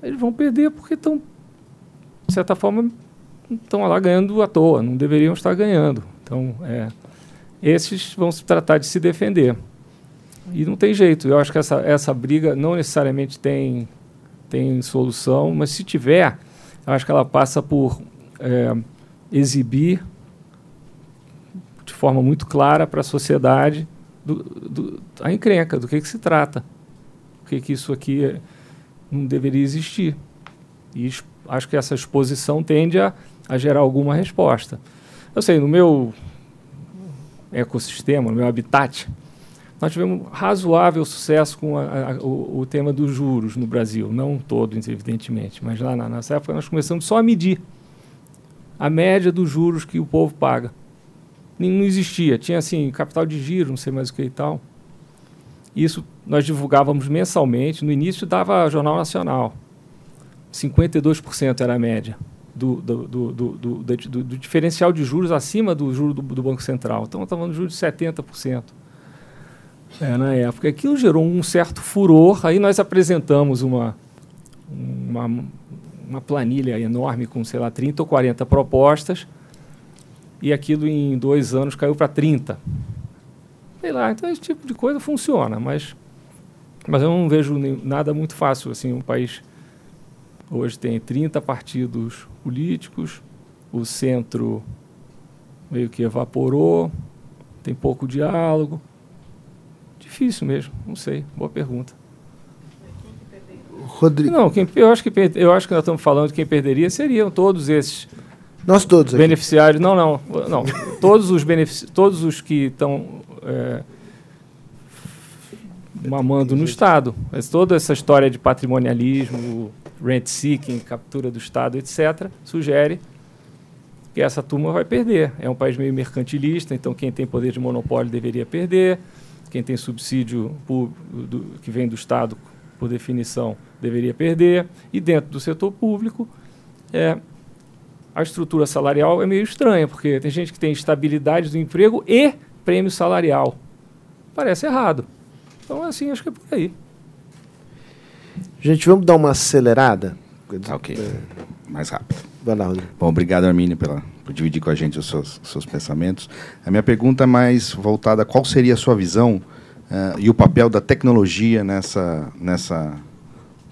eles vão perder porque estão, de certa forma, estão lá ganhando à toa, não deveriam estar ganhando. Então, é, esses vão se tratar de se defender. E não tem jeito. Eu acho que essa, essa briga não necessariamente tem, tem solução, mas se tiver, eu acho que ela passa por é, exibir forma muito clara para a sociedade do, do, a encrenca, do que, que se trata. O que, isso aqui não deveria existir. E acho que essa exposição tende a, a gerar alguma resposta. Eu sei, no meu ecossistema, no meu habitat, nós tivemos razoável sucesso com a, a, o, o, tema dos juros no Brasil. Não todos, evidentemente, mas lá na nossa época nós começamos só a medir a média dos juros que o povo paga. Não existia. Tinha, assim, capital de giro, não sei mais o que e tal. Isso nós divulgávamos mensalmente. No início dava Jornal Nacional. 52% era a média do, do, do, do, do diferencial de juros acima do juro do, Banco Central. Então, estamos falando de juros de 70% é, na época. Aquilo gerou um certo furor. Aí nós apresentamos uma, uma, uma planilha enorme com, sei lá, 30 ou 40 propostas. E aquilo em dois anos caiu para 30. Sei lá, então esse tipo de coisa funciona, mas, mas eu não vejo nada muito fácil. Assim, o país hoje tem 30 partidos políticos, o centro meio que evaporou, tem pouco diálogo. Difícil mesmo, não sei. Boa pergunta. Rodrigo. Não, quem, eu, acho que, eu acho que nós estamos falando de quem perderia seriam todos esses. Nós todos. Beneficiários. Não, não. não todos, os benefici todos os que estão é, mamando no Estado. Mas toda essa história de patrimonialismo, rent seeking, captura do Estado, etc., sugere que essa turma vai perder. É um país meio mercantilista, então quem tem poder de monopólio deveria perder quem tem subsídio do, que vem do Estado, por definição, deveria perder. E dentro do setor público, é, a estrutura salarial é meio estranha, porque tem gente que tem estabilidade do emprego e prêmio salarial. Parece errado. Então, assim, acho que é por aí. Gente, vamos dar uma acelerada? Tá ok. É. Mais rápido. Vai lá, Rodrigo. Bom, obrigado, Armínio, pela, por dividir com a gente os seus, os seus pensamentos. A minha pergunta é mais voltada: qual seria a sua visão uh, e o papel da tecnologia nessa, nessa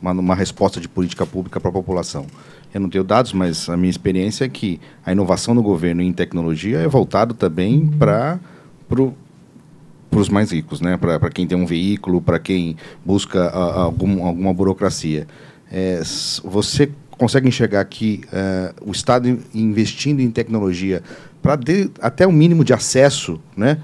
uma, uma resposta de política pública para a população? Eu não tenho dados, mas a minha experiência é que a inovação no governo em tecnologia é voltado também para para os mais ricos, né? para quem tem um veículo, para quem busca a, algum, alguma burocracia. É, você consegue enxergar que uh, o Estado investindo em tecnologia para até o mínimo de acesso né,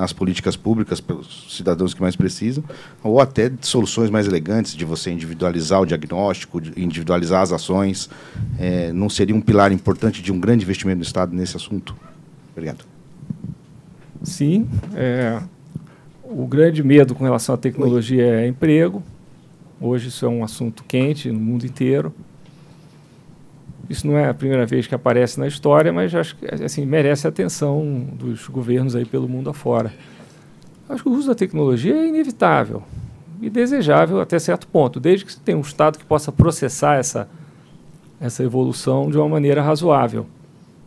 às políticas públicas pelos cidadãos que mais precisam, ou até soluções mais elegantes de você individualizar o diagnóstico, individualizar as ações, é, não seria um pilar importante de um grande investimento do Estado nesse assunto? Obrigado. Sim. É, o grande medo com relação à tecnologia Oi. é emprego. Hoje isso é um assunto quente no mundo inteiro. Isso não é a primeira vez que aparece na história, mas acho que assim, merece a atenção dos governos aí pelo mundo afora. Acho que o uso da tecnologia é inevitável e desejável até certo ponto, desde que você tenha um Estado que possa processar essa, essa evolução de uma maneira razoável.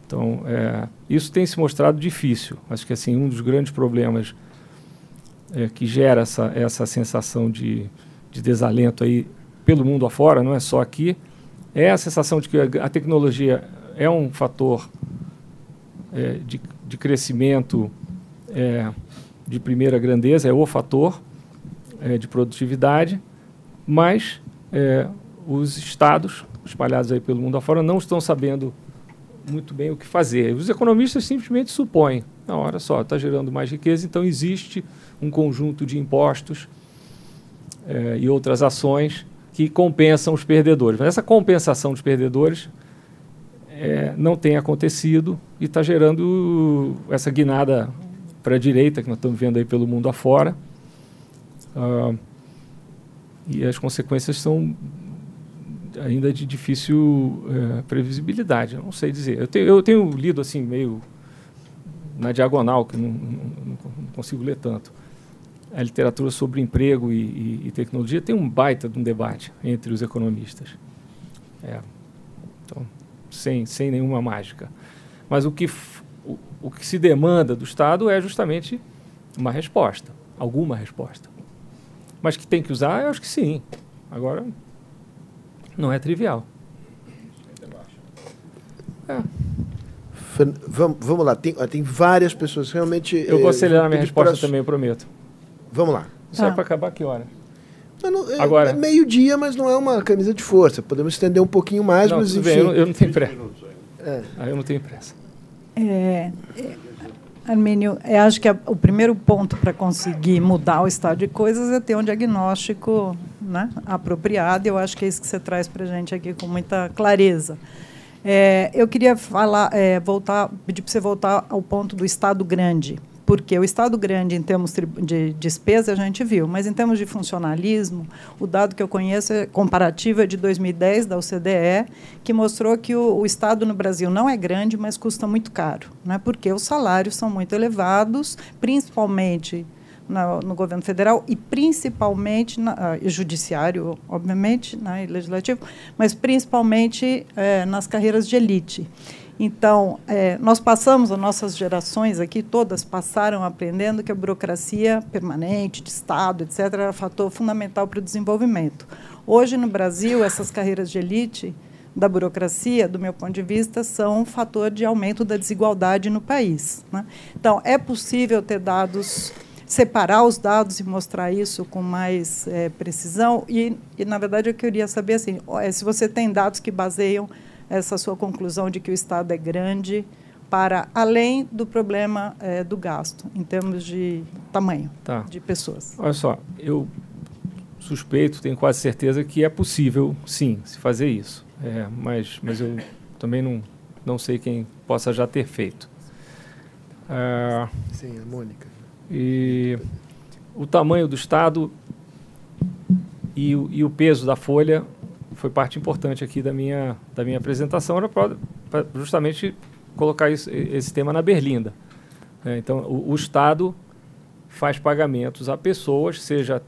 Então, é, isso tem se mostrado difícil. Acho que assim um dos grandes problemas é, que gera essa, essa sensação de, de desalento aí pelo mundo afora, não é só aqui, é a sensação de que a, tecnologia é um fator é, de, de crescimento é, de primeira grandeza, é o fator é, de produtividade, mas é, os estados espalhados aí pelo mundo afora não estão sabendo muito bem o que fazer. Os economistas simplesmente supõem, não, olha só, está gerando mais riqueza, então existe um conjunto de impostos é, e outras ações que compensam os perdedores. Mas essa compensação dos perdedores é, não tem acontecido e está gerando essa guinada para a direita que nós estamos vendo aí pelo mundo afora. Ah, e as consequências são ainda de difícil é, previsibilidade. Eu não sei dizer. Eu tenho, eu tenho, lido assim meio na diagonal, que não, não, não, consigo ler tanto. A literatura sobre emprego e, e, e, tecnologia tem um baita de um debate entre os economistas. É. Então, sem, sem nenhuma mágica. Mas o que, o, o que se demanda do Estado é justamente uma resposta, alguma resposta. Mas que tem que usar, eu acho que sim. Agora, não é trivial. É. Vamos, vamos lá, tem, tem várias pessoas realmente. Eu vou acelerar eh, minha resposta pra... também, eu prometo. Vamos lá. Isso é ah. é para acabar que hora? Não, é, Agora. É meio-dia, mas não é uma camisa de força. Podemos estender um pouquinho mais, não, mas enfim. Bem, eu, não, eu, não tenho pressa. É. Ah, eu não tenho pressa. É, é Armênio, eu acho que a, o primeiro ponto para conseguir mudar o estado de coisas é ter um diagnóstico né, apropriado. E eu acho que é isso que você traz para a gente aqui com muita clareza. É, eu queria falar, é, voltar, pedir para você voltar ao ponto do Estado grande porque o Estado grande, em termos de despesa, a gente viu, mas em termos de funcionalismo, o dado que eu conheço é comparativo é de 2010, da OCDE, que mostrou que o, o Estado no Brasil não é grande, mas custa muito caro, né? porque os salários são muito elevados, principalmente no, no, governo federal e principalmente na, uh, judiciário, obviamente, né, legislativo, mas principalmente eh, nas carreiras de elite. Então, é, nós passamos, as nossas gerações aqui, todas passaram aprendendo que a burocracia permanente, de Estado, etc., era fator fundamental para o desenvolvimento. Hoje, no Brasil, essas carreiras de elite da burocracia, do meu ponto de vista, são um fator de aumento da desigualdade no país. Né? Então, é possível ter dados, separar os dados e mostrar isso com mais é, precisão. E, e, na verdade, eu queria saber assim, é, se você tem dados que baseiam essa sua conclusão de que o Estado é grande para além do problema é, do gasto, em termos de tamanho tá. de pessoas. Olha só, eu suspeito, tenho quase certeza que é possível, sim, se fazer isso. É, mas, mas eu também não, não sei quem possa já ter feito. É, sim, a Mônica. E o tamanho do Estado e e o peso da folha foi parte importante aqui da minha, da minha apresentação, era para justamente colocar isso, esse tema na berlinda. É, então, o, o, Estado faz pagamentos a pessoas, seja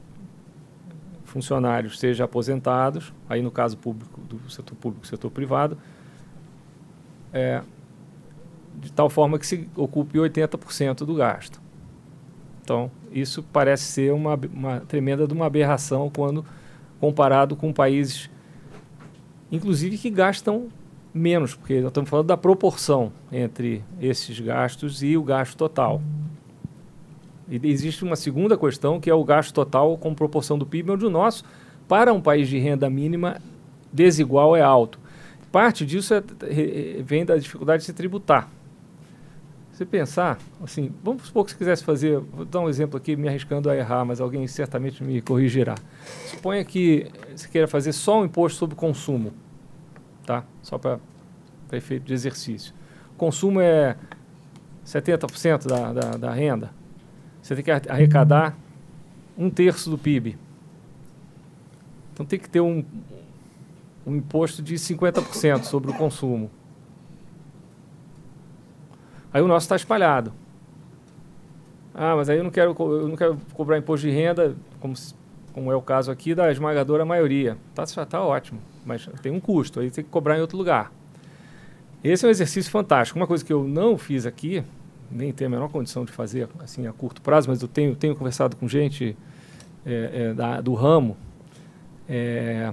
funcionários, seja aposentados, aí no caso público, do setor público, setor privado, é, de tal forma que se ocupe 80% do gasto. Então, isso parece ser uma, uma tremenda de uma aberração quando comparado com países inclusive que gastam menos, porque nós estamos falando da proporção entre esses gastos e o gasto total. E existe uma segunda questão, que é o gasto total com proporção do PIB, onde o nosso, para um país de renda mínima desigual, é alto. Parte disso é, vem da dificuldade de se tributar. Você pensar, assim, vamos supor que você quisesse fazer, vou dar um exemplo aqui, me arriscando a errar, mas alguém certamente me corrigirá. Suponha que você queira fazer só um imposto sobre consumo, tá? Só para efeito de exercício. Consumo é 70% da, da, da renda. Você tem que arrecadar um terço do PIB. Então tem que ter um, um imposto de 50% sobre o consumo. Aí o nosso está espalhado. Ah, mas aí eu não quero, eu não quero cobrar imposto de renda, como, como é o caso aqui, da esmagadora maioria. Tá, tá ótimo, mas tem um custo, aí tem que cobrar em outro lugar. Esse é um exercício fantástico. Uma coisa que eu não fiz aqui, nem tenho a menor condição de fazer assim a curto prazo, mas eu tenho, tenho conversado com gente é, é, da, do ramo, é,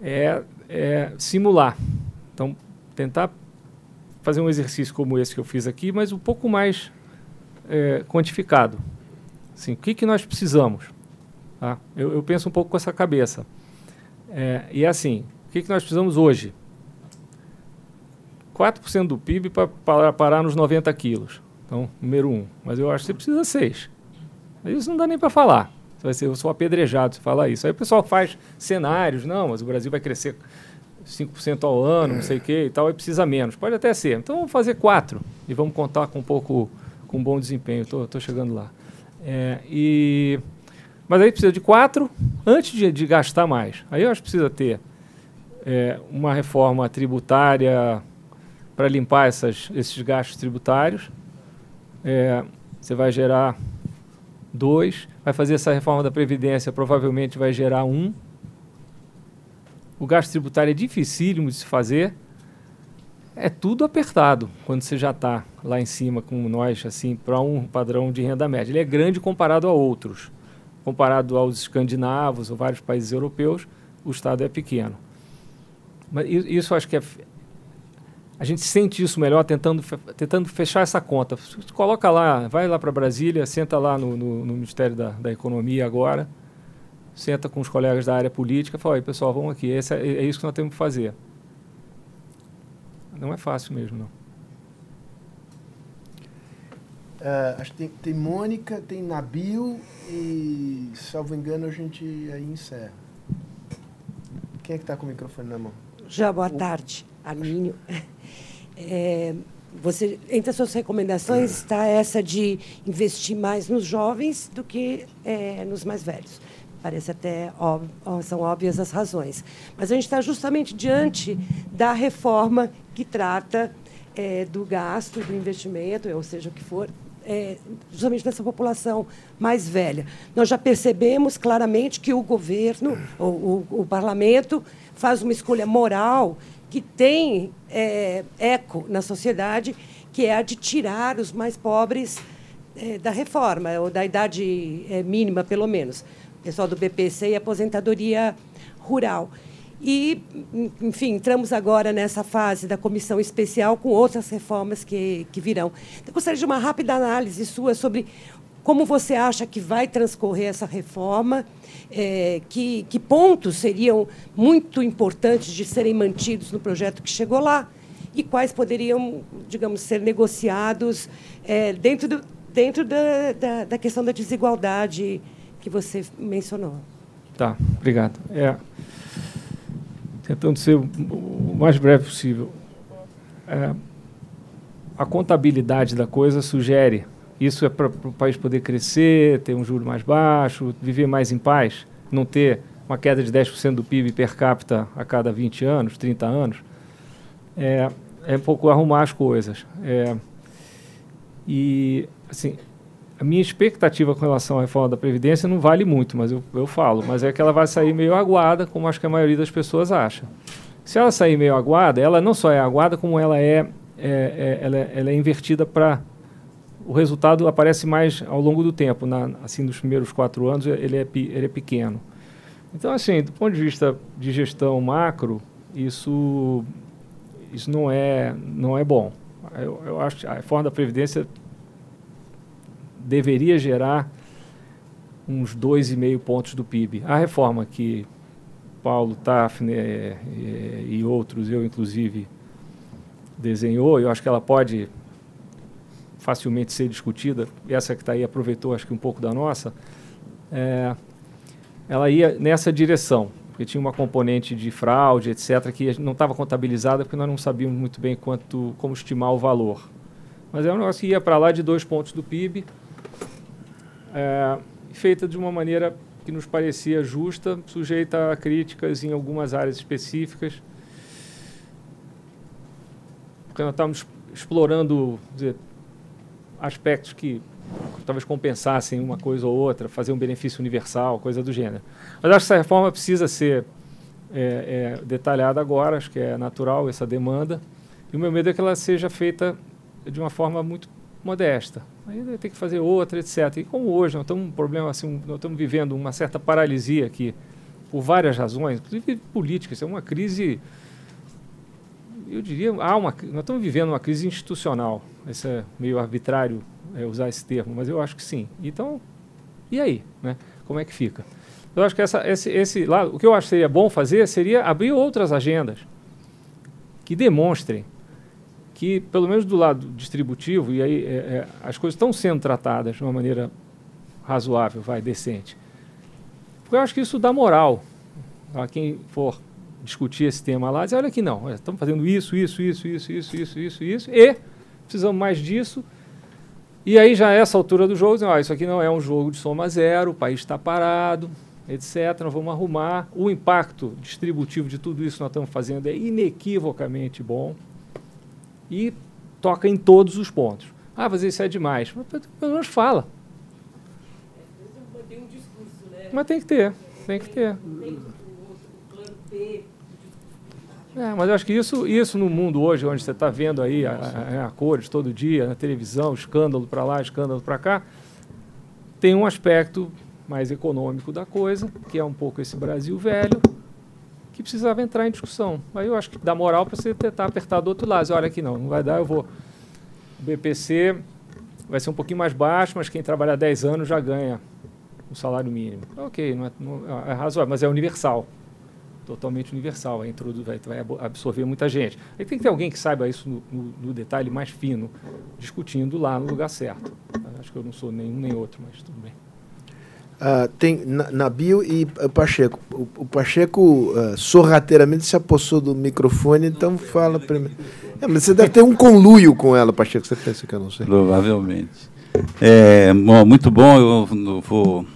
é, é simular. Então, tentar fazer um exercício como esse que eu fiz aqui, mas um pouco mais é, quantificado. Assim, o que, que nós precisamos? Tá? Eu, eu, penso um pouco com essa cabeça. É, e é assim, o que, que nós precisamos hoje? 4% do PIB para parar nos 90 quilos. Então, número um. Mas eu acho que você precisa 6. Isso não dá nem para falar. Você vai ser, sou apedrejado se falar isso. Aí o pessoal faz cenários, não, mas o Brasil vai crescer 5% ao ano, não sei o quê e tal, aí precisa menos. Pode até ser. Então vamos fazer 4 e vamos contar com um pouco, com um bom desempenho. Estou chegando lá. É, e, mas aí precisa de 4 antes de, de, gastar mais. Aí eu acho que precisa ter é, uma reforma tributária para limpar essas, esses gastos tributários. É, você vai gerar dois, vai fazer essa reforma da Previdência, provavelmente vai gerar um. O gasto tributário é dificílimo de se fazer. É tudo apertado quando você já está lá em cima com nós, assim, para um padrão de renda média. Ele é grande comparado a outros. Comparado aos escandinavos ou vários países europeus, o Estado é pequeno. Mas isso acho que é, a gente sente isso melhor tentando, tentando fechar essa conta. Coloca lá, vai lá para Brasília, senta lá no, no, no Ministério da, da, Economia agora, senta com os colegas da área política, fala, pessoal, vamos aqui, é, é, isso que nós temos que fazer. Não é fácil mesmo, não. Uh, acho que tem, tem Mônica, tem Nabil e, salvo engano, a gente aí encerra. Quem é que está com o microfone na mão? Já, boa tarde, Armínio. É, você, entre as suas recomendações está essa de investir mais nos jovens do que é, nos mais velhos. Parece até óbvio, são óbvias as razões. Mas a gente está justamente diante da reforma que trata é, do gasto, do investimento, ou seja, o que for, é, justamente nessa população mais velha. Nós já percebemos claramente que o governo, o, o, o parlamento, faz uma escolha moral que tem é, eco na sociedade, que é a de tirar os mais pobres é, da reforma, ou da idade é, mínima, pelo menos. Pessoal do BPC e aposentadoria rural. E, enfim, entramos agora nessa fase da comissão especial com outras reformas que, que virão. Eu gostaria de uma rápida análise sua sobre como você acha que vai transcorrer essa reforma? É, que, que pontos seriam muito importantes de serem mantidos no projeto que chegou lá? E quais poderiam, digamos, ser negociados é, dentro, do, dentro da, da, da, questão da desigualdade que você mencionou? Tá, obrigado. É, tentando ser o mais breve possível. É, a contabilidade da coisa sugere isso é para o país poder crescer, ter um juro mais baixo, viver mais em paz, não ter uma queda de 10% do PIB per capita a cada 20 anos, 30 anos. É, é um pouco arrumar as coisas. É, e, assim, a minha expectativa com relação à reforma da Previdência não vale muito, mas eu, eu falo, mas é que ela vai sair meio aguada, como acho que a maioria das pessoas acha. Se ela sair meio aguada, ela não só é aguada, como ela é, é, é ela, ela é invertida para o resultado aparece mais ao longo do tempo. Na, assim, nos primeiros quatro anos, ele é, ele é pequeno. Então, assim, do ponto de vista de gestão macro, isso, isso não, é, não é bom. Eu, eu acho que a reforma da Previdência deveria gerar uns 2,5 pontos do PIB. A reforma que Paulo Tafne e, e outros, eu inclusive, desenhou, eu acho que ela pode facilmente ser discutida, essa que está aí aproveitou acho que um pouco da nossa, é, ela ia nessa direção, porque tinha uma componente de fraude, etc., que não estava contabilizada porque nós não sabíamos muito bem quanto, como estimar o valor. Mas é um negócio que ia para lá de dois pontos do PIB, é, feita de uma maneira que nos parecia justa, sujeita a críticas em algumas áreas específicas, porque nós estávamos explorando dizer, aspectos que talvez compensassem uma coisa ou outra, fazer um benefício universal, coisa do gênero. Mas acho que essa reforma precisa ser é, é, detalhada agora, acho que é natural essa demanda. E o meu medo é que ela seja feita de uma forma muito modesta. Aí tem que fazer outra, etc. E como hoje nós estamos um problema assim, nós estamos vivendo uma certa paralisia aqui por várias razões, inclusive políticas, é uma crise eu diria, há uma, nós estamos vivendo uma crise institucional. Isso é meio arbitrário é, usar esse termo, mas eu acho que sim. Então, e aí, né? Como é que fica? Eu acho que essa, esse, esse lado, o que eu acho que seria bom fazer seria abrir outras agendas que demonstrem que, pelo menos do lado distributivo, e aí é, é, as coisas estão sendo tratadas de uma maneira razoável, vai, decente. Porque eu acho que isso dá moral a quem for discutir esse tema lá, dizer, olha aqui, não, estamos fazendo isso, isso, isso, isso, isso, isso, isso, isso, e precisamos mais disso. E aí já essa altura do jogo, dizem, ah, isso aqui não é um jogo de soma zero, o país está parado, etc. Nós vamos arrumar. O impacto distributivo de tudo isso que nós estamos fazendo é inequivocamente bom e toca em todos os pontos. Ah, mas isso é demais. Mas pelo menos fala. Mas tem que ter, tem que ter. É, mas eu acho que isso, isso no mundo hoje, onde você está vendo aí a, a, a, cores todo dia, na televisão, escândalo para lá, escândalo para cá, tem um aspecto mais econômico da coisa, que é um pouco esse Brasil velho, precisava entrar em discussão. Aí eu acho que dá moral para você tentar apertar do outro lado. Olha aqui, não, não vai dar, eu vou. O BPC vai ser um pouquinho mais baixo, mas quem trabalha 10 anos já ganha o salário mínimo. Ok, não é, não, é razoável, mas é universal totalmente universal, vai, vai, vai absorver muita gente. Aí tem que ter alguém que saiba isso no, no, no, detalhe mais fino, discutindo lá no lugar certo. Acho que eu não sou nenhum nem outro, mas tudo bem. Uh, tem Nabil e uh, Pacheco. O, o Pacheco uh, sorrateiramente se apossou do microfone, então fala primeiro. É, mas você deve ter um conluio com ela, Pacheco. Você pensa que eu não sei? Provavelmente. É, bom, muito bom. Eu não vou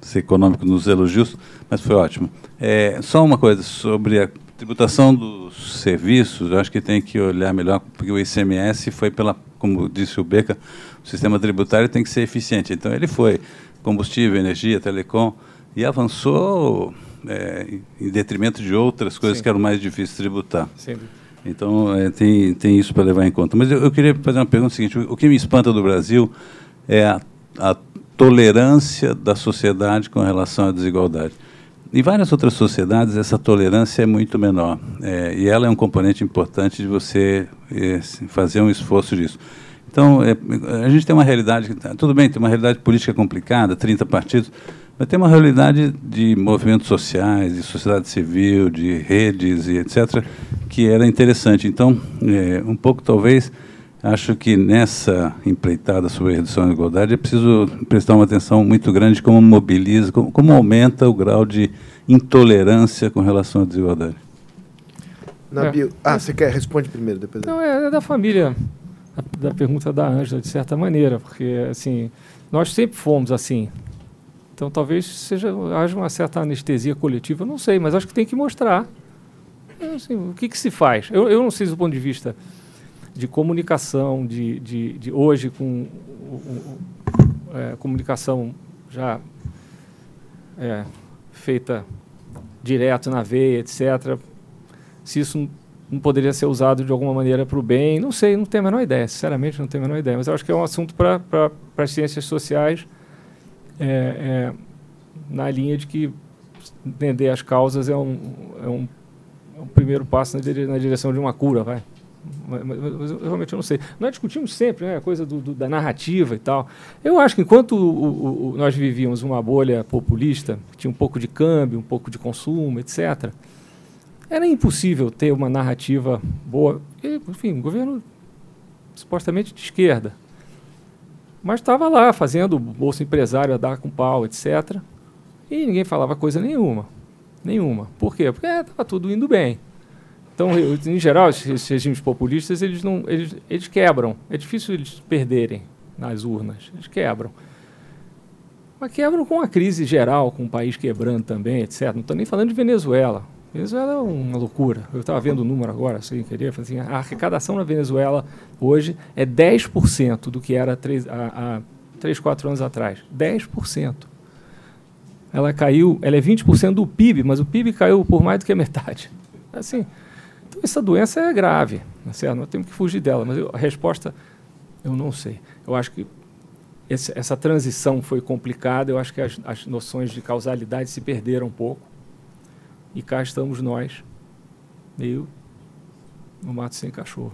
ser econômico nos elogios, mas foi ótimo. É, só uma coisa sobre a tributação dos serviços, eu acho que tem que olhar melhor, porque o ICMS foi pela, como disse o Beca, o sistema tributário tem que ser eficiente. Então ele foi combustível, energia, telecom, e avançou é, em detrimento de outras coisas Sim. que eram mais difíceis de tributar. Sim. Então é, tem, tem isso para levar em conta. Mas eu, eu, queria fazer uma pergunta seguinte: o, que me espanta do Brasil é a, a tolerância da sociedade com relação à desigualdade. Em várias outras sociedades, essa tolerância é muito menor. É, e ela é um componente importante de você é, fazer um esforço disso. Então, é, a gente tem uma realidade, tudo bem, tem uma realidade política complicada, 30 partidos, mas tem uma realidade de movimentos sociais, de sociedade civil, de redes e etc., que era interessante. Então, é, um pouco talvez Acho que nessa empreitada sobre a redução da igualdade é preciso prestar uma atenção muito grande como mobiliza, como, como aumenta o grau de intolerância com relação à desigualdade. Nabil, é. ah, você quer responde primeiro, depois. Não é, é da família, da pergunta da Ângela de certa maneira, porque assim nós sempre fomos assim. Então talvez seja haja uma certa anestesia coletiva, não sei, mas acho que tem que mostrar assim, o que, que se faz. Eu, eu não sei do ponto de vista de comunicação, de, de, de hoje com é, comunicação já é, feita direto na veia, etc. Se isso não poderia ser usado de alguma maneira para o bem, não sei, não tenho a menor ideia, sinceramente não tenho a menor ideia, mas eu acho que é um assunto para as ciências sociais é, é, na linha de que entender as causas é um, é um, é um primeiro passo na, dire, na direção de uma cura, vai mas, mas, eu realmente não sei. Nós discutimos sempre né, a coisa do, do, da narrativa e tal. Eu acho que enquanto o, o, nós vivíamos uma bolha populista, que tinha um pouco de câmbio, um pouco de consumo, etc., era impossível ter uma narrativa boa. E, enfim, um governo supostamente de esquerda. Mas estava lá fazendo o bolso empresário a dar com pau, etc. E ninguém falava coisa nenhuma. Nenhuma. Por quê? Porque estava tudo indo bem. Então, em geral, esses regimes populistas, eles, não, eles, eles quebram. É difícil eles perderem nas urnas. Eles quebram. Mas quebram com a crise geral, com o país quebrando também, etc. Não estou nem falando de Venezuela. Venezuela é uma loucura. Eu estava vendo o número agora, sem querer. Assim, a arrecadação na Venezuela hoje é 10% do que era há 3, 4 anos atrás? 10%. Ela caiu, ela é 20% do PIB, mas o PIB caiu por mais do que a metade. Assim, então essa doença é grave, tá certo? nós temos que fugir dela, mas eu, a resposta eu não sei. Eu acho que esse, essa transição foi complicada, eu acho que as, as noções de causalidade se perderam um pouco. E cá estamos nós, meio no mato sem cachorro.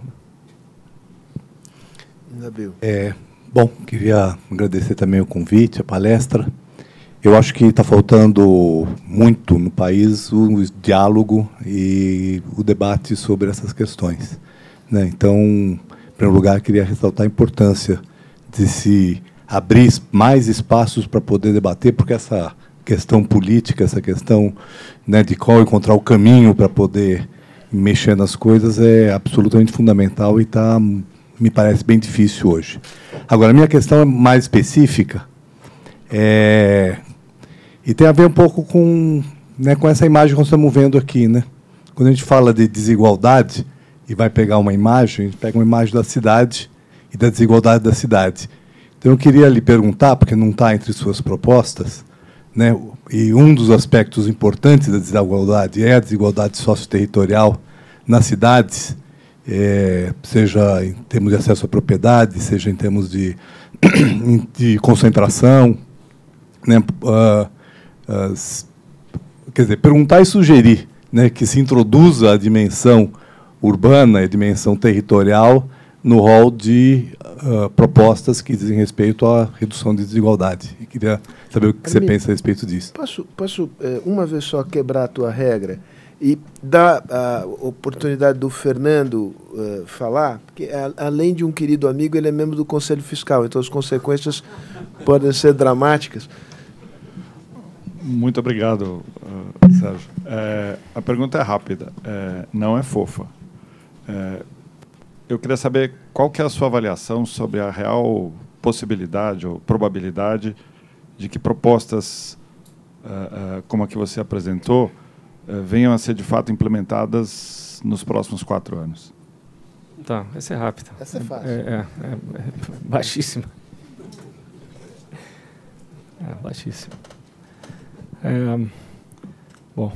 Né? É, bom, queria agradecer também o convite, a palestra. Eu acho que está faltando muito no país o diálogo e o debate sobre essas questões. Né? Então, em primeiro lugar, queria ressaltar a importância de se abrir mais espaços para poder debater, porque essa questão política, essa questão né, de qual encontrar o caminho para poder mexer nas coisas é absolutamente fundamental e está, me parece, bem difícil hoje. Agora, a minha questão é mais específica é, e tem a ver um pouco com, né, com essa imagem que nós estamos vendo aqui. Né? Quando a gente fala de desigualdade e vai pegar uma imagem, a gente pega uma imagem da cidade e da desigualdade da cidade. Então, eu queria lhe perguntar, porque não está entre suas propostas, né, e um dos aspectos importantes da desigualdade é a desigualdade socioterritorial nas cidades, é, seja em termos de acesso à propriedade, seja em termos de, de concentração. Né, uh, uh, quer dizer, perguntar e sugerir né, que se introduza a dimensão urbana e a dimensão territorial no rol de uh, propostas que dizem respeito à redução de desigualdade. E queria saber o que você pensa a respeito disso. Posso, posso é, uma vez só quebrar a tua regra e dar a oportunidade do Fernando uh, falar? Porque, a, além de um querido amigo, ele é membro do Conselho Fiscal, então as consequências podem ser dramáticas. Muito obrigado, uh, Sérgio. É, a pergunta é rápida, é, não é fofa. É, eu queria saber qual que é a sua avaliação sobre a real possibilidade ou probabilidade de que propostas uh, uh, como a que você apresentou uh, venham a ser de fato implementadas nos próximos quatro anos. Tá, essa é rápida. Essa é fácil. É, é, é, é baixíssima. É baixíssima. É, bom,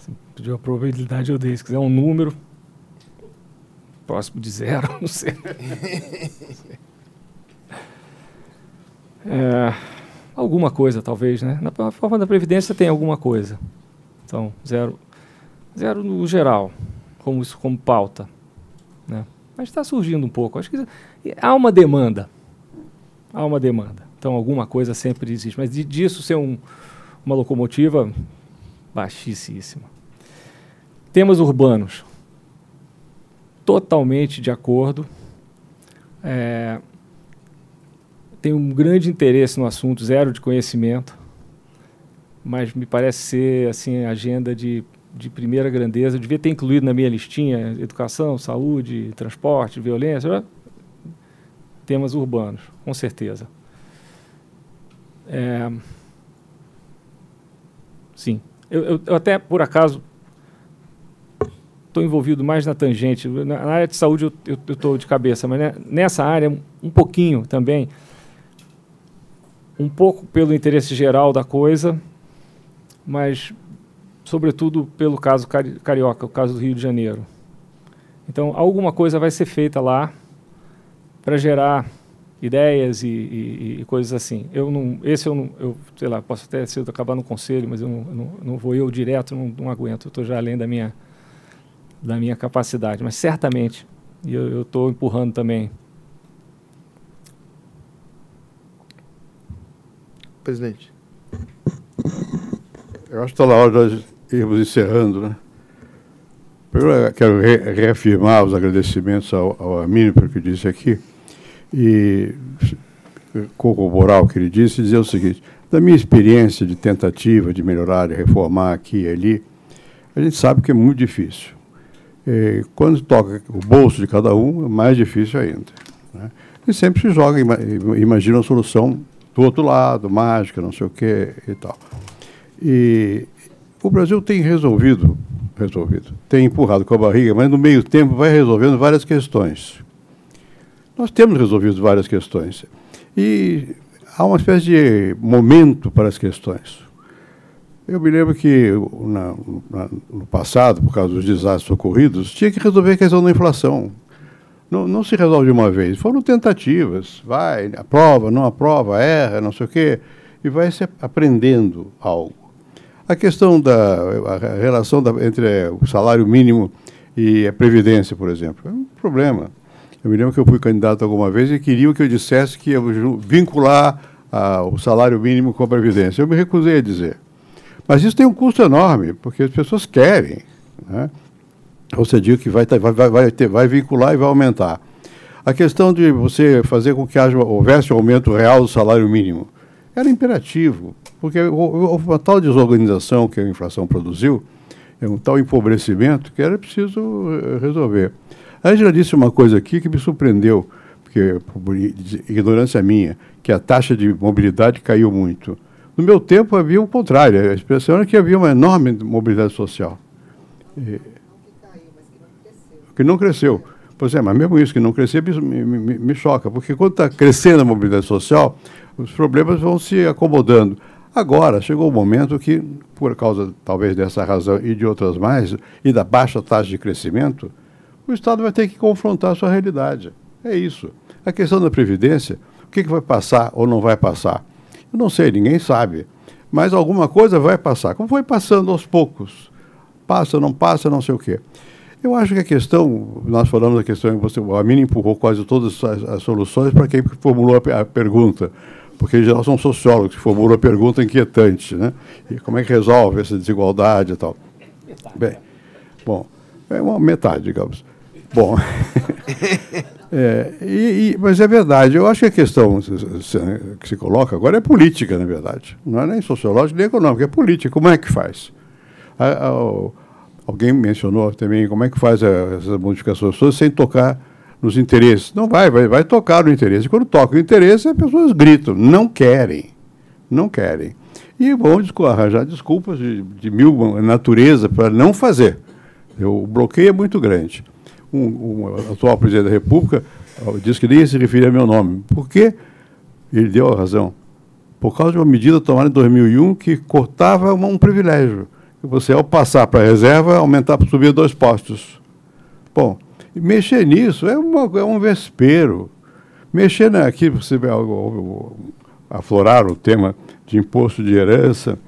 se pedir a probabilidade eu dei. Se quiser um número, próximo de zero, não sei. É, alguma coisa, talvez, né? Na forma da Previdência tem alguma coisa. Então, zero, zero no geral, como isso como pauta. Né? Mas está surgindo um pouco. Acho que há uma demanda. Há uma demanda. Então, alguma coisa sempre existe. Mas disso ser um, uma locomotiva, baixíssima. Temas urbanos totalmente de acordo. É, tenho um grande interesse no assunto, zero de conhecimento, mas me parece ser assim agenda de, de primeira grandeza. Eu devia ter incluído na minha listinha educação, saúde, transporte, violência, temas urbanos, com certeza. É, sim. Eu, eu, eu, até, por acaso, estou envolvido mais na tangente. Na, área de saúde eu estou de cabeça, mas né, nessa área um pouquinho também. Um pouco pelo interesse geral da coisa, mas sobretudo pelo caso cari carioca, o caso do Rio de Janeiro. Então, alguma coisa vai ser feita lá para gerar ideias e, e, e, coisas assim. Eu não, esse eu não, eu sei lá, posso até acabar no conselho, mas eu não, não, não vou eu direto, não, não aguento. Estou já além da minha da minha capacidade, mas certamente, e eu estou empurrando também. Presidente. Eu acho que está na hora de irmos encerrando, né? Primeiro, quero re reafirmar os agradecimentos ao, ao Amínio pelo que disse aqui e corroborar o que ele disse e dizer o seguinte: da minha experiência de tentativa de melhorar, de reformar aqui e ali, a gente sabe que é muito difícil. E quando toca o bolso de cada um, é mais difícil ainda. Né? E sempre se joga, imagina a solução do outro lado, mágica, não sei o quê e tal. E o Brasil tem resolvido, resolvido, tem empurrado com a barriga, mas no meio tempo vai resolvendo várias questões. Nós temos resolvido várias questões. E há uma espécie de momento para as questões. Eu me lembro que na, na, no passado, por causa dos desastres ocorridos, tinha que resolver a questão da inflação. Não, não se resolve de uma vez. Foram tentativas. Vai, aprova, não aprova, erra, não sei o quê. E vai se aprendendo algo. A questão da a relação da, entre o salário mínimo e a previdência, por exemplo, é um problema. Eu me lembro que eu fui candidato alguma vez e queriam que eu dissesse que ia vincular a, o salário mínimo com a previdência. Eu me recusei a dizer. Mas isso tem um custo enorme, porque as pessoas querem. Né? Você diz que vai, vai, vai, ter, vai vincular e vai aumentar. A questão de você fazer com que haja, houvesse um aumento real do salário mínimo era imperativo, porque houve uma tal desorganização que a inflação produziu, é um tal empobrecimento que era preciso eh, resolver. A Angela disse uma coisa aqui que me surpreendeu, porque por ignorância minha, que a taxa de mobilidade caiu muito. No meu tempo havia o contrário, a expressão era que havia uma enorme mobilidade social. E, que não cresceu. Pois é, mas mesmo isso que não cresceu me, me, me choca, porque quando está crescendo a mobilidade social, os problemas vão se acomodando. Agora, chegou o momento que, por causa talvez dessa razão e de outras mais, e da baixa taxa de crescimento, o Estado vai ter que confrontar a sua realidade. É isso. A questão da Previdência, o que, que vai passar ou não vai passar? Eu não sei, ninguém sabe. Mas alguma coisa vai passar. Como foi passando aos poucos. Passa, não passa, não sei o quê. Eu acho que a questão, nós falamos da questão, você, a Mina empurrou quase todas as, as soluções para quem formulou a, a, pergunta, porque em geral são sociólogos que formulam a pergunta inquietante, né? E como é que resolve essa desigualdade e tal? Bem, bom, é uma metade, digamos. Bom, é, e, e, mas é verdade, eu acho que a questão que se coloca agora é política, na verdade. Não é nem sociológica nem econômica, é política. Como é que faz? A, a, Alguém mencionou também como é que faz essas modificações todas sem tocar nos interesses. Não vai, vai, vai tocar no interesse. Quando toca o interesse, as pessoas gritam, não querem. Não querem. E vão arranjar desculpas de, de mil natureza para não fazer. O bloqueio é muito grande. Um, um atual presidente da República disse que nem se referia a meu nome. Por quê? Ele deu a razão. Por causa de uma medida tomada em 2001 que cortava um privilégio você, ao passar para a reserva, aumentar subir dois postos. Bom, mexer nisso é, uma, é um vespeiro. Mexer aqui, você aflorar o tema de imposto de herança,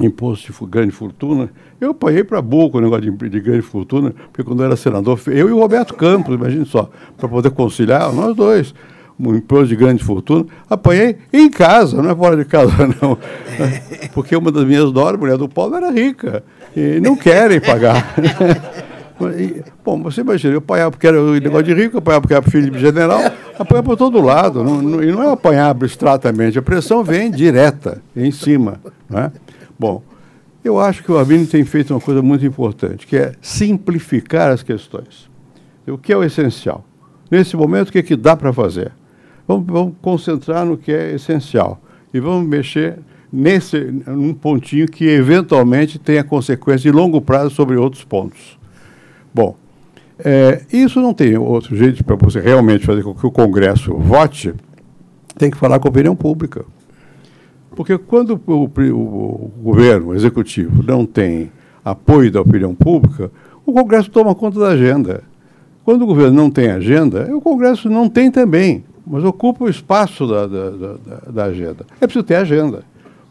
imposto de grande fortuna. Eu apanhei para boca o negócio de, de, grande fortuna, porque quando eu era senador, eu e o Roberto Campos, imagine só, para poder conciliar, nós dois um imposto de grande fortuna, apanhei em casa, não é fora de casa, não. Porque uma das minhas noras, mulher do Paulo, era rica. E não querem pagar. bom, você imagina, eu apanhava porque era o negócio de rico, apanhava porque era filho de general, apanhava por todo lado. Não, não, e não é apanhar abstratamente, a pressão vem direta, em cima. É? Bom, eu acho que o Arminio tem feito uma coisa muito importante, que é simplificar as questões. O que é o essencial? Nesse momento, o que, é que dá para fazer? Vamos, vamos concentrar no que é essencial e vamos mexer nesse num pontinho que eventualmente tenha consequências de longo prazo sobre outros pontos. Bom, é, isso não tem outro jeito para você realmente fazer com que o Congresso vote, tem que falar com a opinião pública. Porque quando o, o, o governo, o executivo, não tem apoio da opinião pública, o Congresso toma conta da agenda. Quando o governo não tem agenda, o Congresso não tem também mas ocupa o espaço da, da, da, da agenda. É preciso ter agenda.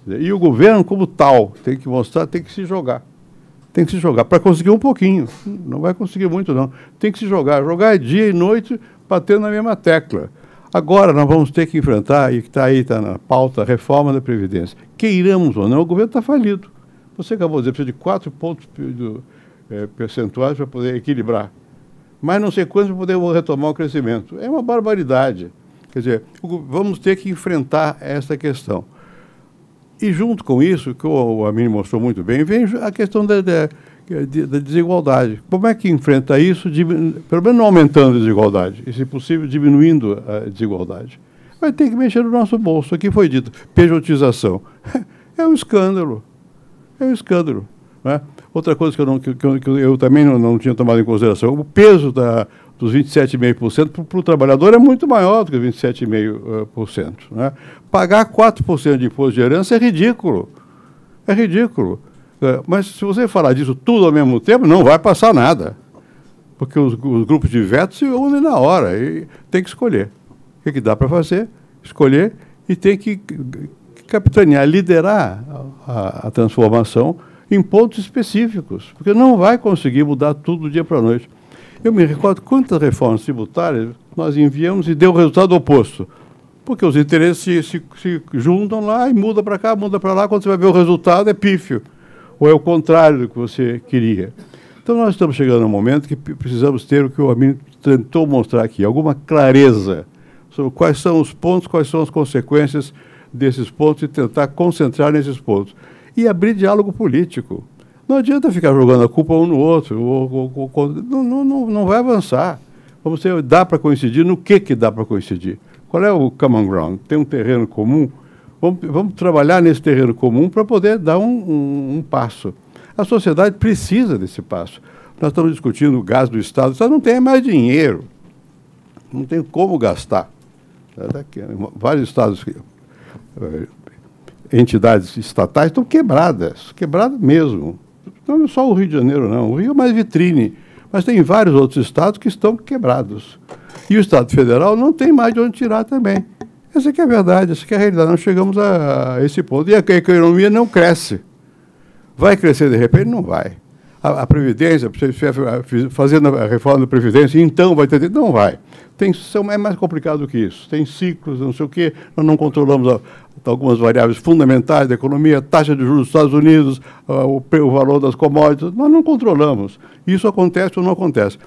E o governo, como tal, tem que mostrar, tem que se jogar. Tem que se jogar para conseguir um pouquinho. Não vai conseguir muito, não. Tem que se jogar. Jogar dia e noite, batendo na mesma tecla. Agora nós vamos ter que enfrentar, e que está aí, está na pauta, a reforma da Previdência. Queiramos ou não, o governo está falido. Você acabou de dizer, precisa de quatro pontos do, é, percentuais para poder equilibrar. Mas não sei quantos para poder retomar o crescimento. É uma barbaridade. Quer dizer, vamos ter que enfrentar essa questão. E junto com isso, que o Amini mostrou muito bem, vem a questão da, da, da desigualdade. Como é que enfrenta isso, pelo menos não aumentando a desigualdade, e, se possível, diminuindo a desigualdade? Vai ter que mexer no nosso bolso. Aqui foi dito, pejotização. É um escândalo. É um escândalo. Né? Outra coisa que eu, não, que, que eu também não, não, tinha tomado em consideração, o peso da, dos 27,5% para o trabalhador é muito maior do que 27,5%. Né? Pagar 4% de imposto de herança é ridículo. É ridículo. É, mas se você falar disso tudo ao mesmo tempo, não vai passar nada. Porque os, os grupos de veto se unem na hora e tem que escolher. O que, que dá para fazer? Escolher e tem que capitanear, liderar a, a transformação em pontos específicos, porque não vai conseguir mudar tudo do dia para a noite. Eu me recordo quantas reformas tributárias nós enviamos e deu o resultado oposto. Porque os interesses se, se, se juntam lá e muda para cá, muda para lá, quando você vai ver o resultado é pífio. Ou é o contrário do que você queria. Então nós estamos chegando a um momento que precisamos ter o que o Amin tentou mostrar aqui, alguma clareza sobre quais são os pontos, quais são as consequências desses pontos e tentar concentrar nesses pontos. E abrir diálogo político. Não adianta ficar jogando a culpa um no outro. Ou, ou, ou, não, não, não vai avançar. Vamos ter, dá para coincidir no que, que dá para coincidir. Qual é o common ground? Tem um terreno comum? Vamos, vamos trabalhar nesse terreno comum para poder dar um, um, um, passo. A sociedade precisa desse passo. Nós estamos discutindo o gás do Estado. O Estado não tem mais dinheiro. Não tem como gastar. Vários estados, eh, entidades estatais estão quebradas, quebradas mesmo. Não é só o Rio de Janeiro, não. O Rio é mais vitrine. Mas tem vários outros estados que estão quebrados. E o Estado Federal não tem mais de onde tirar também. Essa é a verdade, essa é a realidade. Nós chegamos a, esse ponto. E a economia não cresce. Vai crescer de repente? Não vai. A, a Previdência, fazendo a reforma da Previdência, então vai ter. Não vai. Tem, são, é mais complicado do que isso. Tem ciclos, não sei o quê. Nós não controlamos a, algumas variáveis fundamentais da economia, taxa de juros dos Estados Unidos, uh, o, o, valor das commodities. Nós não controlamos. Isso acontece ou não acontece.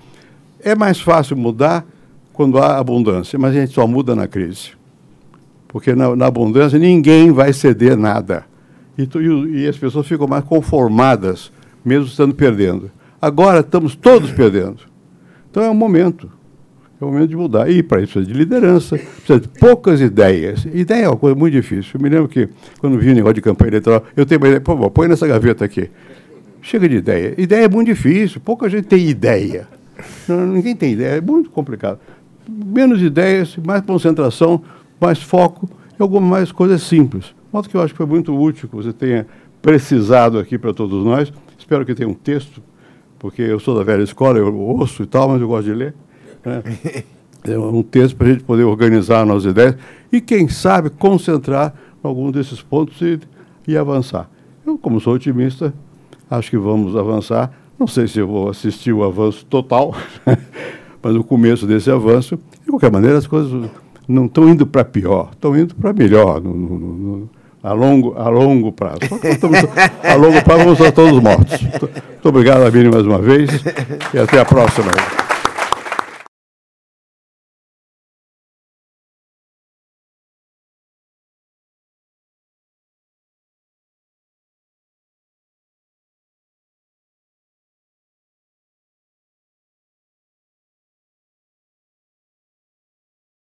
É mais fácil mudar quando há abundância, mas a gente só muda na crise. Porque na, na abundância ninguém vai ceder nada. E, tu, e, e as pessoas ficam mais conformadas, mesmo estando perdendo. Agora estamos todos perdendo. Então é o momento. É o momento de mudar. E para isso precisa de liderança, precisa de poucas ideias. Ideia é uma coisa muito difícil. Eu me lembro que, quando vi o negócio de campanha eleitoral, eu tenho uma ideia, pô, põe nessa gaveta aqui. Chega de ideia. Ideia é muito difícil, pouca gente tem ideia. Ninguém tem ideia, é muito complicado. Menos ideias, mais concentração, mais foco e algumas mais coisas simples. De modo que eu acho que foi muito útil que você tenha precisado aqui para todos nós. Espero que tenha um texto, porque eu sou da velha escola, eu ouço e tal, mas eu gosto de ler. Né? É um texto para a gente poder organizar as nossas ideias e, quem sabe, concentrar algum desses pontos e, e avançar. Eu, como sou otimista, acho que vamos avançar. Não sei se eu vou assistir o avanço total, mas o começo desse avanço, de qualquer maneira, as coisas não estão indo para pior, estão indo para melhor no, no, no, a, longo, a longo prazo. A longo prazo vamos estar todos mortos. Muito obrigado, Abílio, mais uma vez, e até a próxima.